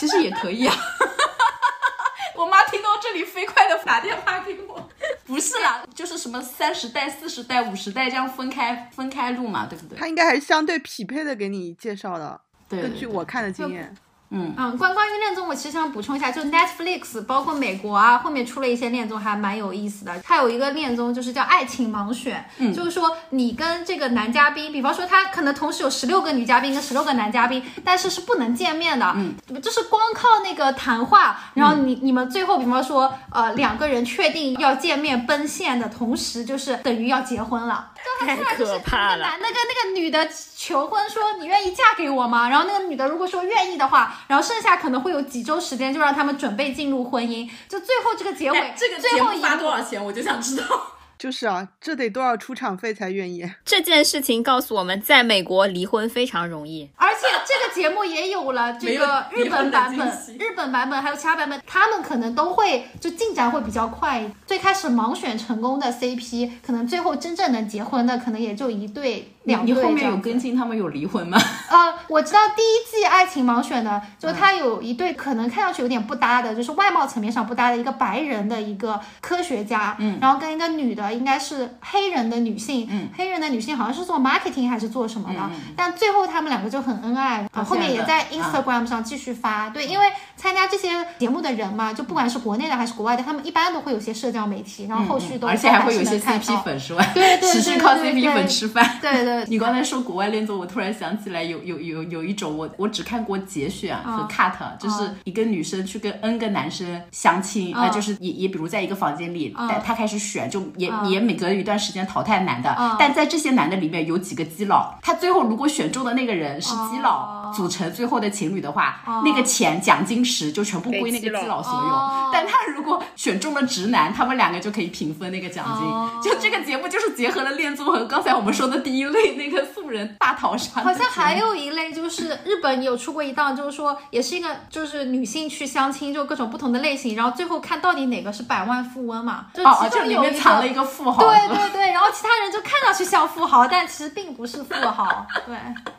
其实也可以啊。我妈听到这里飞快的打电话给我，不是啦，就是什么三十代、四十代、五十代这样分开分开录嘛，对不对？他应该还是相对匹配的给你介绍的。对根据我看的经验，嗯，关关于恋综，我其实想补充一下，就 Netflix 包括美国啊，后面出了一些恋综还蛮有意思的。它有一个恋综就是叫《爱情盲选》，嗯。就是说你跟这个男嘉宾，比方说他可能同时有十六个女嘉宾跟十六个男嘉宾，但是是不能见面的，嗯，就是光靠那个谈话，然后你、你们最后比方说呃两个人确定要见面奔现的同时，就是等于要结婚了。太可怕了！那个男的跟那个女的求婚说你愿意嫁给我吗？然后那个女的如果说愿意的话，然后剩下可能会有几周时间就让他们准备进入婚姻，就最后这个结尾，哎这个节目最后一幕发多少钱，我就想知道。就是啊，这得多少出场费才愿意？这件事情告诉我们，在美国离婚非常容易。而且这个节目也有了这个日本版本日本版本还有其他版本，他们可能都会就进展会比较快。最开始盲选成功的 CP，可能最后真正能结婚的，可能也就一对、两对你后面有这样子跟进他们有离婚吗？呃，我知道第一季爱情盲选的，就他有一对可能看上去有点不搭的，就是外貌层面上不搭的一个白人的一个科学家，嗯，然后跟一个女的应该是黑人的女性，嗯，黑人的女性好像是做 marketing 还是做什么的，但最后他们两个就很恩爱，到后面也在 Instagram 上继续发，对，因为参加这些节目的人嘛，就不管是国内的还是国外的，他们一般都会有些社交媒体，然后后续都而且还会有一些 CP 到。粉是吧？对对对持续靠 CP 对粉吃饭。对对，你刚才说国外恋综，我突然想起来有有有有一种我我只看过节选和嗯 cut，、就是一个女生去跟 N 个男生相亲，嗯呃，就是也也比如在一个房间里，嗯但她开始选，就也、嗯也每隔一段时间淘汰男的，嗯但在这些男的里面有几个基佬，他最后如果选中的那个人是基佬、哦组成最后的情侣的话，那个钱奖金池就全部归那个基佬所有，哦但他如果选中了直男，他们两个就可以平分那个奖金。哦就这个节目就是结合了恋综和刚才我们说的第一类那个素人大逃杀。好像还有一类，就是日本有出过一档，就是说也是一个就是女性去相亲，就各种不同的类型，然后最后看到底哪个是百万富翁嘛，就其中有一个。面藏了一个富豪。对对对，然后其他人就看上去像富豪，但其实并不是富豪。对，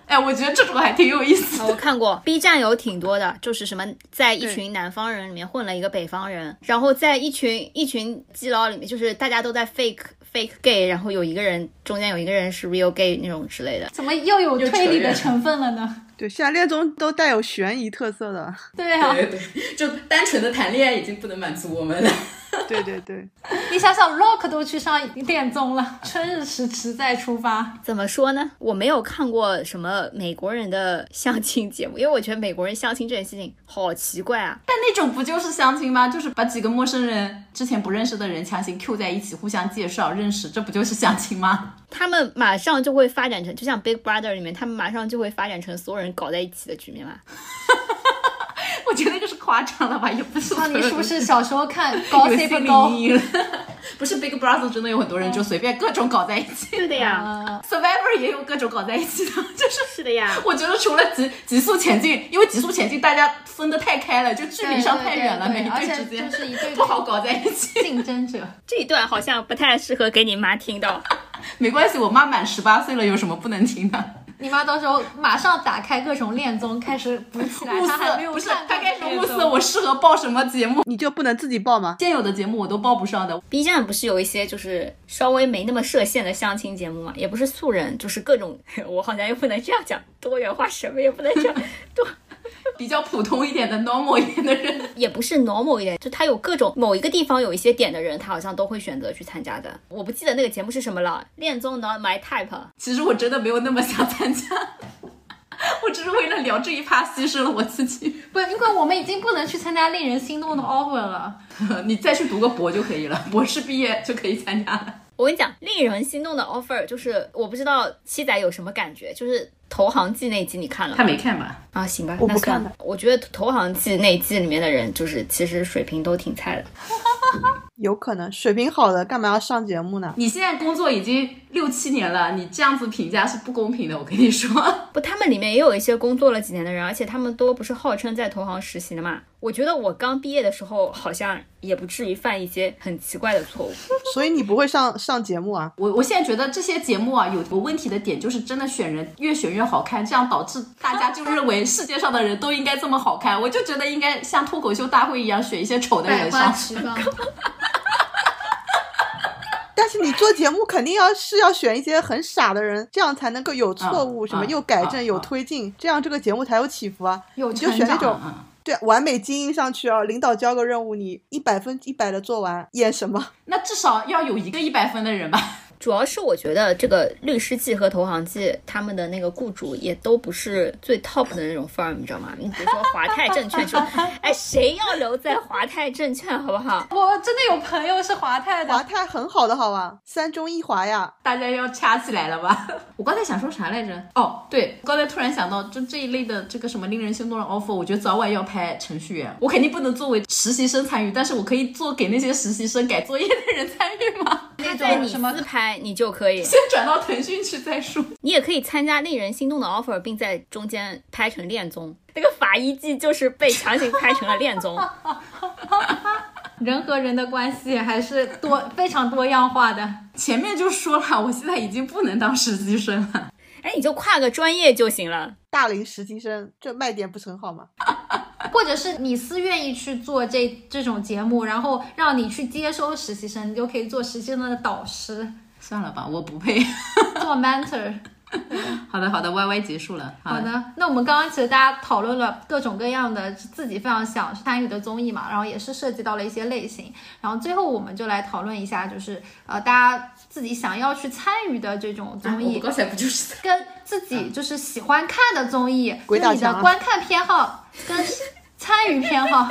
哎，我觉得这种还挺有意思的。我看过 B 站有挺多的，就是什么在一群南方人里面混了一个北方人，然后在一群一群基佬里面，就是大家都在 fake fake gay，然后有一个人中间有一个人是 real gay 那种之类的。怎么又有推理的成分了呢？对，现在恋综都带有悬疑特色的。对啊，对对，就单纯的谈恋爱已经不能满足我们了。对对对，你想想，Rock 都去上恋综了，春日迟迟再出发。怎么说呢？我没有看过什么美国人的相亲节目，因为我觉得美国人相亲这件事情好奇怪啊。但那种不就是相亲吗？就是把几个陌生人、之前不认识的人强行 Q 在一起，互相介绍认识，这不就是相亲吗？他们马上就会发展成，就像 Big Brother 里面，他们马上就会发展成所有人搞在一起的局面嘛。我觉得那个是夸张了吧，也不是。那你是不是小时候看 《有 Gossip 心理 Girl 阴》？影了？不是 Big Brother 真的有很多人就随便各种搞在一起是的呀，，Survivor 也有各种搞在一起的，就是。是的呀。我觉得除了极极速前进，因为极速前进大家分得太开了，就距离上太远了，对对对每一队而且之间就是一对 不好搞在一起。竞争者。这一段好像不太适合给你妈听到。没关系，我妈满十八岁了，有什么不能听的？你妈到时候马上打开各种恋综，开始补起来。物她还没有色不是，看过她开始物色我适合报什么节目，你就不能自己报吗？现有的节目我都报不上的。B 站不是有一些就是稍微没那么设限的相亲节目嘛？也不是素人，就是各种，我好像又不能这样讲，多元化什么也不能讲，多比较普通一点的 normal 一点的人，也不是 normal 一点，就他有各种某一个地方有一些点的人，他好像都会选择去参加的。我不记得那个节目是什么了，恋综 not my type。其实我真的没有那么想参加，我只是为了聊这一趴牺牲了我自己。不，因为我们已经不能去参加令人心动的 offer 了。你再去读个博就可以了，博士毕业就可以参加了。我跟你讲，令人心动的 offer 就是我不知道七仔有什么感觉，就是《投行记》那一集你看了吗？没看吧？啊，行吧，我不那算看了。我觉得《投行记》那一季里面的人，就是其实水平都挺菜的。有可能水平好的干嘛要上节目呢？你现在工作已经六七年了，你这样子评价是不公平的，我跟你说。不，他们里面也有一些工作了几年的人，而且他们都不是号称在投行实习的嘛。我觉得我刚毕业的时候，好像也不至于犯一些很奇怪的错误。所以你不会上上节目啊？我我现在觉得这些节目啊，有个问题的点就是真的选人越选越好看，这样导致大家就认为世界上的人都应该这么好看。我就觉得应该像脱口秀大会一样，选一些丑的百花人上。齐放，但是你做节目肯定要是要选一些很傻的人，这样才能够有错误，嗯什么嗯又改正、有推进，这样这个节目才有起伏啊。有你就。选那种嗯对完美精英上去啊，领导交个任务，你一百分一百的做完，演什么？那至少要有一个一百分的人吧。主要是我觉得这个律师季和投行季他们的那个雇主也都不是最 top 的那种 firm，你知道吗？你比如说华泰证券说，哎，谁要留在华泰证券好不好？我真的有朋友是华泰的华，泰很好的好吧，三中一华呀，大家要掐起来了吧？我刚才想说啥来着？哦，对，刚才突然想到，就这一类的这个什么令人心动的 offer，我觉得早晚要拍程序员。我肯定不能作为实习生参与，但是我可以做给那些实习生改作业的人参与吗？他在你什么私拍你就可以，先转到腾讯去再说。你也可以参加令人心动的 offer，并在中间拍成恋综。那个法医季就是被强行拍成了恋综。人和人的关系还是多非常多样化的。前面就说了，我现在已经不能当实习生了。哎，你就跨个专业就行了。大龄实习生，这卖点不是很好吗？或者是你私愿意去做这这种节目，然后让你去接收实习生，你就可以做实习生的导师，算了吧，我不配。做 mentor。好的，好的，Y Y 结束了。好的，那我们刚刚其实大家讨论了各种各样的自己非常想参与的综艺嘛，然后也是涉及到了一些类型，然后最后我们就来讨论一下，就是呃大家自己想要去参与的这种综艺，我刚才不就是跟自己就是喜欢看的综艺，跟你的观看偏好跟 参与偏好，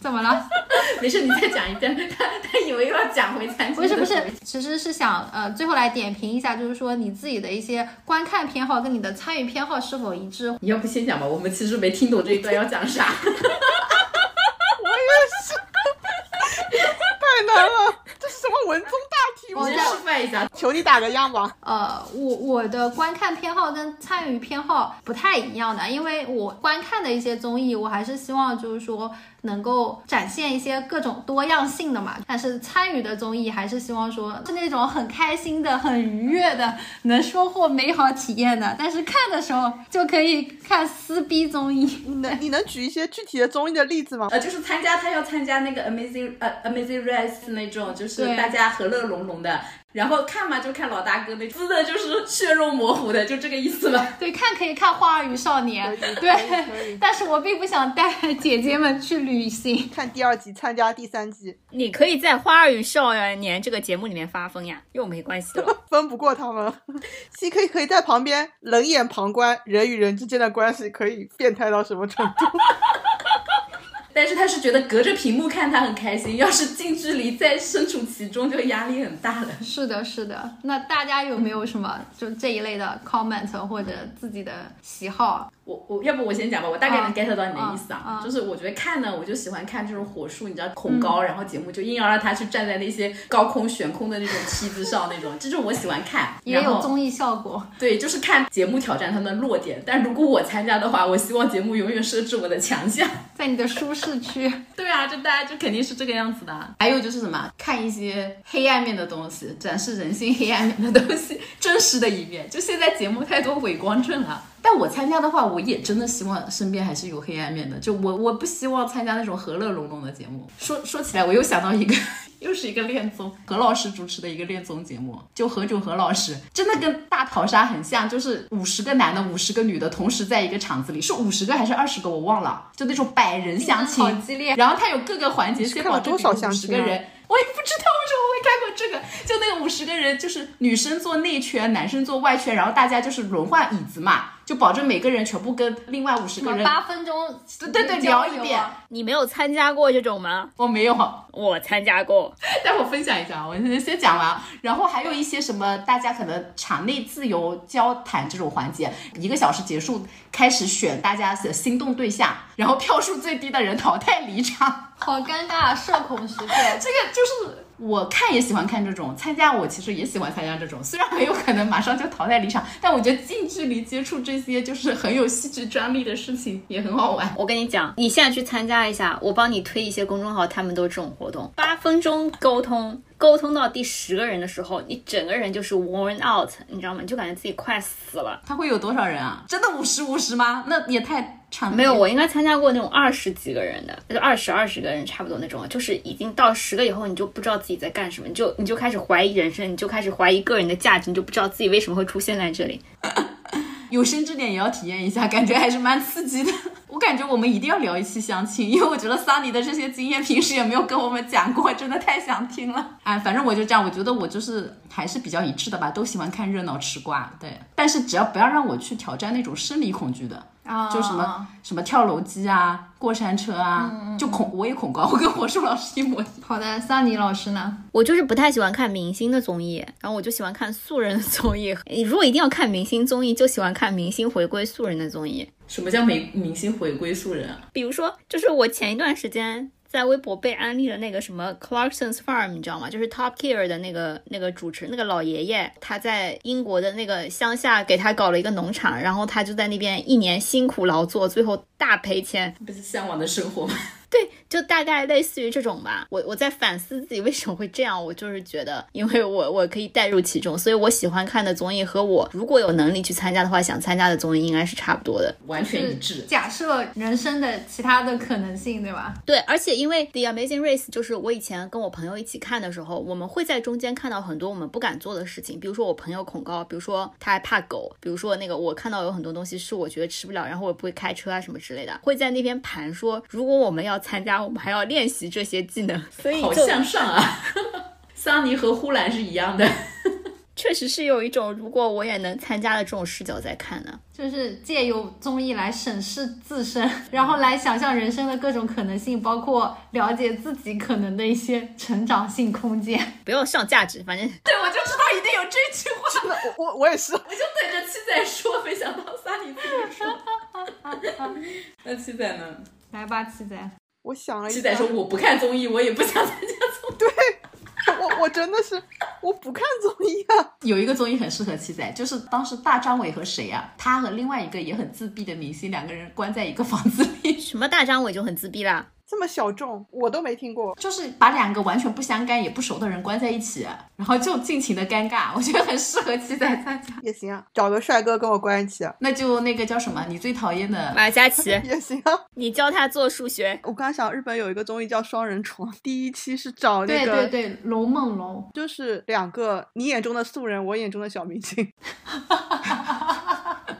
怎么了？没事，你再讲一遍。他他以为又要讲回餐厅。不是不是，其实是想呃最后来点评一下，就是说你自己的一些观看偏好跟你的参与偏好是否一致，你要不先讲吧？我们其实没听懂这一段要讲啥。我也是太难了，什么文综大题我先在示范一下。求你打个样吧。呃，我我的观看偏好跟参与偏好不太一样的，因为我观看的一些综艺，我还是希望就是说能够展现一些各种多样性的嘛。但是参与的综艺还是希望说是那种很开心的、很愉悦的，能收获美好体验的。但是看的时候就可以看撕逼综艺。你能你能举一些具体的综艺的例子吗？呃，就是参加他要参加那个 Amazing 呃 Amazing Race 那种，就是大家和乐融融的。然后看嘛就看老大哥那撕的就是血肉模糊的，就这个意思吧。对，看可以看《花儿与少年》，可以可以对，但是我并不想带姐姐们去旅行。看第二集，参加第三季，你可以在《花儿与少年》这个节目里面发疯呀，又没关系的。分不过他们。CK 可以在旁边冷眼旁观人与人之间的关系可以变态到什么程度？但是他是觉得隔着屏幕看他很开心，要是近距离再身处其中就压力很大了。是的，是的。那大家有没有什么就这一类的 comment 或者自己的喜好？我我要不我先讲吧，我大概能 get 到你的意思啊，啊啊就是我觉得看呢，我就喜欢看这种火树，你知道恐高，然后节目就硬要让他去站在那些高空悬空的那种梯子上那种，这种我喜欢看，也有综艺效果。对，就是看节目挑战他们的弱点，但如果我参加的话，我希望节目永远设置我的强项。在你的舒适区，对啊，就大家就肯定是这个样子的啊。还有就是什么，看一些黑暗面的东西，展示人性黑暗面的东西，真实的一面。就现在节目太多伪光正了。但我参加的话，我也真的希望身边还是有黑暗面的。就我，我不希望参加那种和乐融融的节目。说说起来，我又想到一个，又是一个恋综，何老师主持的一个恋综节目，就何炅何老师，真的跟大逃杀很像，就是五十个男的，五十个女的，同时在一个场子里，是五十个还是二十个，我忘了，就那种百人相亲，好激烈。然后他有各个环节，先看了多少相五十个人，我也不知道为什么会看过这个。就那个五十个人，就是女生坐内圈，男生坐外圈，然后大家就是轮换椅子嘛，就保证每个人全部跟另外五十个人，八分钟，对对对，聊一遍。你没有参加过这种吗？我没有，我参加过。待会儿分享一下，我先先讲完啊。然后还有一些什么，大家可能场内自由交谈这种环节，一个小时结束，开始选大家的心动对象，然后票数最低的人淘汰离场。好尴尬，社恐时刻。这个就是我看也喜欢看这种，参加我其实也喜欢参加这种，虽然很有可能马上就淘汰离场，但我觉得近距离接触这些就是很有戏剧张力的事情也很好玩。我跟你讲，你现在去参加一下，我帮你推一些公众号，他们都这种活动，八分钟沟通，沟通到第十个人的时候，你整个人就是 worn out，你知道吗？你就感觉自己快死了。他会有多少人啊？真的五十五十吗？那也太长没有，我应该参加过那种二十几个人的，就二十二十个人差不多那种，就是已经到十个以后，你就不知道自己在干什么，你就你就开始怀疑人生，你就开始怀疑个人的价值，你就不知道自己为什么会出现在这里。有生之年也要体验一下，感觉还是蛮刺激的。我感觉我们一定要聊一期相亲，因为我觉得桑尼的这些经验平时也没有跟我们讲过，真的太想听了。哎，反正我就这样，我觉得我就是还是比较一致的吧，都喜欢看热闹吃瓜。对，但是只要不要让我去挑战那种生理恐惧的。啊，就什么什么跳楼机啊、过山车啊，就恐我也恐高，我跟火树老师一模一样。好的，桑尼老师呢？我就是不太喜欢看明星的综艺，然后我就喜欢看素人的综艺。你如果一定要看明星综艺，就喜欢看明星回归素人的综艺。什么叫明明星回归素人啊？比如说，就是我前一段时间在微博被安利了那个什么 Clarkson's Farm，你知道吗？就是 Top Gear 的那个那个主持那个老爷爷，他在英国的那个乡下给他搞了一个农场，然后他就在那边一年辛苦劳作，最后大赔钱。不是向往的生活吗？对，就大概类似于这种吧。我我在反思自己为什么会这样，我就是觉得，因为我我可以带入其中，所以我喜欢看的综艺和我如果有能力去参加的话，想参加的综艺应该是差不多的。完全一致。假设人生的其他的可能性，对吧？对，而且因为 The Amazing Race 就是我以前跟我朋友一起看的时候，我们会在中间看到很多我们不敢做的事情，比如说我朋友恐高，比如说他还怕狗，比如说那个我看到有很多东西是我觉得吃不了，然后我不会开车啊什么之类的，会在那边盘说，如果我们要参加，我们还要练习这些技能，所以好向上啊！桑尼和呼兰是一样的。确实是有一种如果我也能参加的这种视角在看呢。就是借由综艺来审视自身，然后来想象人生的各种可能性，包括了解自己可能的一些成长性空间。不要上价值，反正对，我就知道一定有这句话，我我我也是，我就等着七仔说，没想到桑尼自己说。那七仔呢？来吧，七仔。我想了一下，七仔说我不看综艺，我也不想参加综艺。我我真的是我不看综艺啊。有一个综艺很适合七仔，就是当时大张伟和谁啊？他和另外一个也很自闭的明星，两个人关在一个房子里，什么大张伟就很自闭啦。这么小众，我都没听过。就是把两个完全不相干也不熟的人关在一起，然后就尽情的尴尬。我觉得很适合七仔参加。也行啊，找个帅哥跟我关一起啊，那就那个叫什么？你最讨厌的马嘉祺，也行啊。你教他做数学。我刚刚想，日本有一个综艺叫《双人床》，第一期是找那对个，对对，龙梦龙。就是两个你眼中的素人，我眼中的小明星。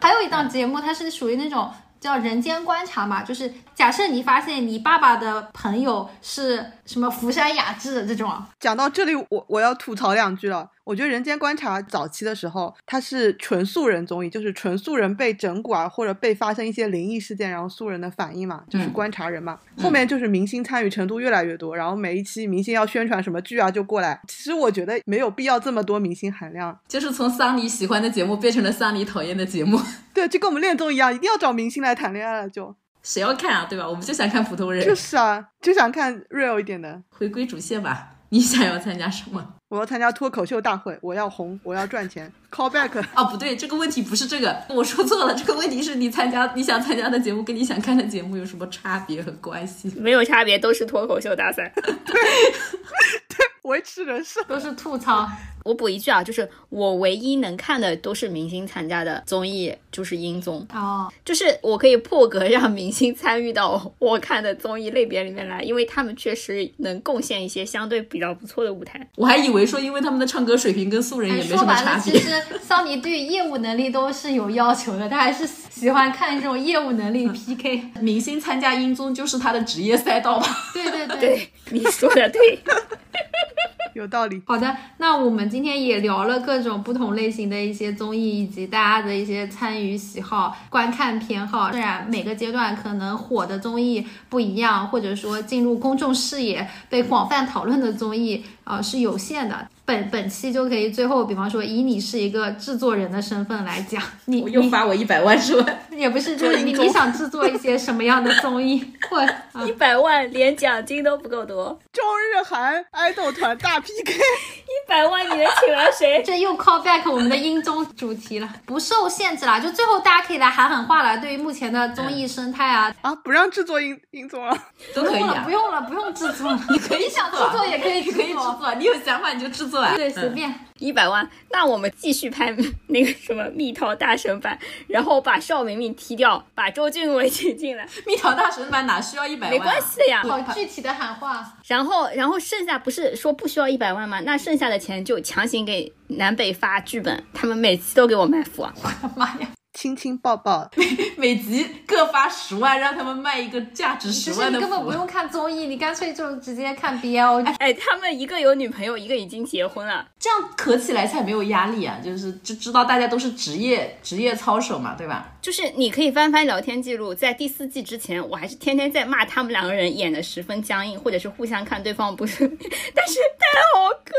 还有一档节目，它是属于那种叫人间观察嘛，就是假设你发现你爸爸的朋友是什么福山雅治这种，讲到这里，我我要吐槽两句了。我觉得《人间观察》早期的时候，它是纯素人综艺，就是纯素人被整蛊啊，或者被发生一些灵异事件，然后素人的反应嘛，就是嗯观察人嘛。后面就是明星参与程度越来越多，然后每一期明星要宣传什么剧啊，就过来。其实我觉得没有必要这么多明星含量，就是从桑尼喜欢的节目变成了桑尼讨厌的节目，对，就跟我们恋综一样，一定要找明星来谈恋爱了就，谁要看啊？对吧？我们就想看普通人，就是啊，就想看 real 一点的。回归主线吧。你想要参加什么？我要参加脱口秀大会，我要红，我要赚钱。callback，啊，不对，这个问题不是这个，我说错了。这个问题是你参加你想参加的节目跟你想看的节目有什么差别和关系？没有差别，都是脱口秀大赛。对，对维持人设。都是吐槽。我补一句啊，就是我唯一能看的都是明星参加的综艺，就是音综，哦，就是我可以破格让明星参与到我看的综艺类别里面来，因为他们确实能贡献一些相对比较不错的舞台。我还以为说因为他们的唱歌水平跟素人也哎，没什么说白了，其。实桑尼对业务能力都是有要求的，他还是喜欢看这种业务能力 PK。明星参加音综就是他的职业赛道吧？对对对。对，你说的对。有道理。好的，那我们今天也聊了各种不同类型的一些综艺，以及大家的一些参与喜好、观看偏好。虽然每个阶段可能火的综艺不一样，或者说进入公众视野、被广泛讨论的综艺，啊，是有限的。本本期就可以最后，比方说以你是一个制作人的身份来讲，你我又你发我一百万是吧？也不是，就是你你想制作一些什么样的综艺，或啊一百万连奖金都不够多，中日韩爱豆团大 PK，一百万你能请来谁？这又 call back 我们的音综主题了，不受限制啦，就最后大家可以来喊喊话了。对于目前的综艺生态啊，啊，不让制作音音综了。都可以啊不用了，不。用了，不用制作了，你可以想制作也可以可以制，作，你有想法你就制作啊。对，嗯随便。一百万，那我们继续拍 那个什么蜜桃大神版，然后把邵明明踢掉，把周俊伟 请进来，蜜桃大神版哪需要一百万？没关系。的呀。好具体的喊话，然后，然后剩下不是说不需要一百万吗？那剩下的钱就强行给南北发剧本，他们每期都给我卖腐啊！我 的妈呀！亲亲抱抱，每集各发十万，让他们卖一个价值其十万的根本不。用看综艺，你干脆就直接看 BL。哎，他们一个有女朋友，一个已经结婚了。这样咳起来才没有压力啊！就是就知道大家都是职业职业操守嘛，对吧？就是你可以翻翻聊天记录，在第四季之前，我还是天天在骂他们两个人演的十分僵硬，或者是互相看对方不 是，但是太好磕。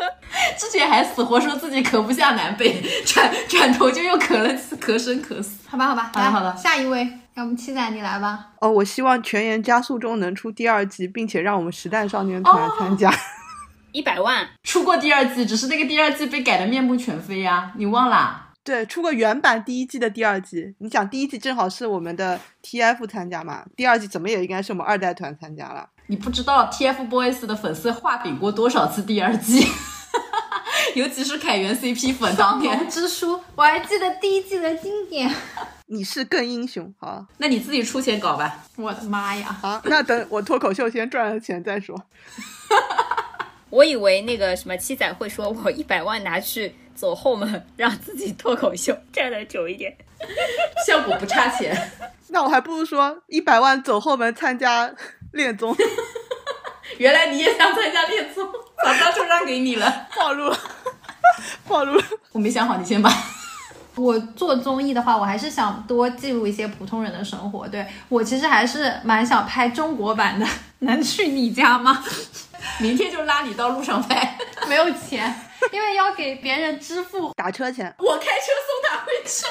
之前还死活说自己咳不下南北，转转头就又咳了，咳声咳死。好吧，好吧，来好的好的下一位，让我们期待你来吧。哦，我希望《全员加速中》能出第二季，并且让我们时代少年团参加。一百万，出过第二季，只是那个第二季被改的面目全非呀、你忘啦？对，出过原版第一季的第二季。你想，第一季正好是我们的 TF 参加嘛，第二季怎么也应该是我们二代团参加了。你不知道 TFBOYS 的粉丝画饼过多少次第二季，尤其是凯源 CP 粉当年。之书，我还记得第一季的经典。你是更英雄，好那你自己出钱搞吧。我的妈呀！好，那等我脱口秀先赚了钱再说。我以为那个什么七仔会说，我一百万拿去走后门，让自己脱口秀站得久一点。效果不差钱。那我还不如说一百万走后门参加恋综，原来你也想参加恋综，早知道就让给你了。暴露了，暴露了。我没想好，你先吧。我做综艺的话，我还是想多记录一些普通人的生活。对我其实还是蛮想拍中国版的，能去你家吗？明天就拉你到路上拍，没有钱，因为要给别人支付。打车钱，我开车送他回去。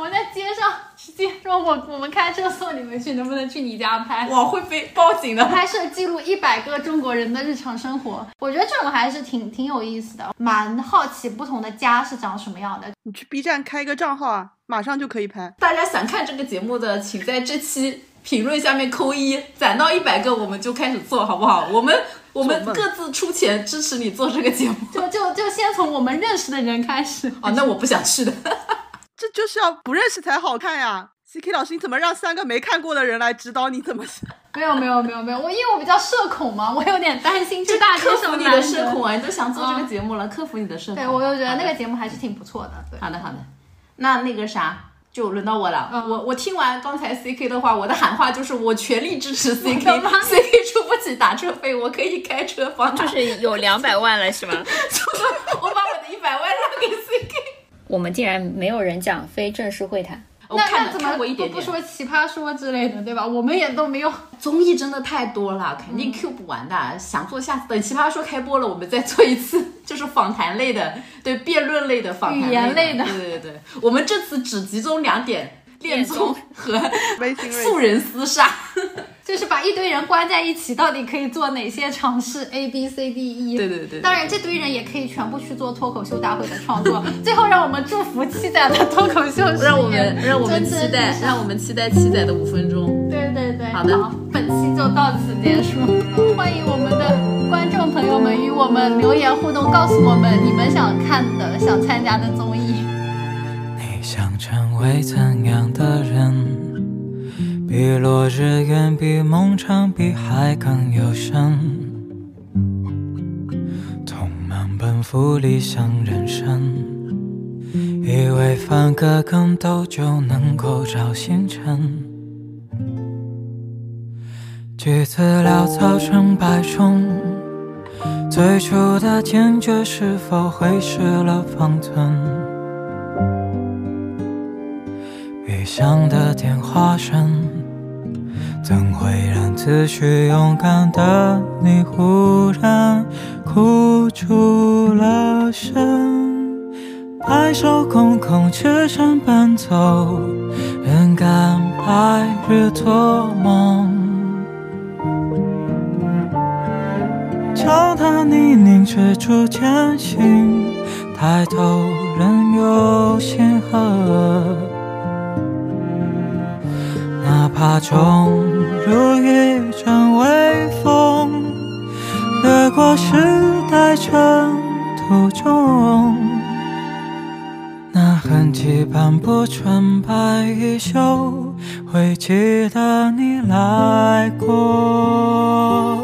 我在街上直接说我我们开车送你们去，能不能去你家拍？我会被报警的。拍摄记录一百个中国人的日常生活，我觉得这种还是挺挺有意思的，蛮好奇不同的家是长什么样的。你去 B 站开一个账号啊，马上就可以拍。大家想看这个节目的，请在这期评论下面扣一，攒到一百个我们就开始做，好不好？我们我们各自出钱支持你做这个节目。就就就先从我们认识的人开始。哦，那我不想去的。这就是要不认识才好看呀。CK 老师，你怎么让三个没看过的人来指导你怎么？没有没有没有没有，我因为我比较社恐嘛，我有点担心去大街克服你的社恐。啊！你都想做这个节目了，克服你的社恐。对，我又觉得那个节目还是挺不错的。对，好的好的。那那个啥，就轮到我了。嗯我我听完刚才 C K 的话，我的喊话就是我全力支持 C K，C K 出不起打车费，我可以开车帮。就是有两百万了，是吗？我把我的一百万让给 C K。我们竟然没有人讲非正式会谈。我看了那那怎么看过一点点。不不说奇葩说之类的，对吧？我们也都没有。综艺真的太多了，肯嗯定 Q 不完的。想做下次等奇葩说开播了，我们再做一次，就是访谈类的，对辩论类的访谈语言类的对对对，我们这次只集中两点：恋综 和素人厮杀。就是把一堆人关在一起，到底可以做哪些尝试？A B C D E。对对对当然，这堆人也可以全部去做脱口秀大会的创作。最后，让我们祝福七仔的脱口秀事业让我们让我们期待让我们期待七仔的五分钟。对对对，好的本期就到此结束。欢迎我们的观众朋友们与我们留言互动，告诉我们你们想看的、想参加的综为怎样的人？比落日远，比梦长，比海更有深。匆忙奔赴理想人生，以为翻个跟斗就能够找星辰。橘子潦草成百种，最初的坚决是否会失了方寸？异响的电话声，怎会让自诩勇敢的你忽然哭出了声？白首空空，赤身奔走，仍感白日做梦。脚踏泥泞，赤足前行，抬头仍有星河。哪怕终如一阵微风，掠过时代尘土中，那痕迹斑驳纯白衣袖，会记得你来过。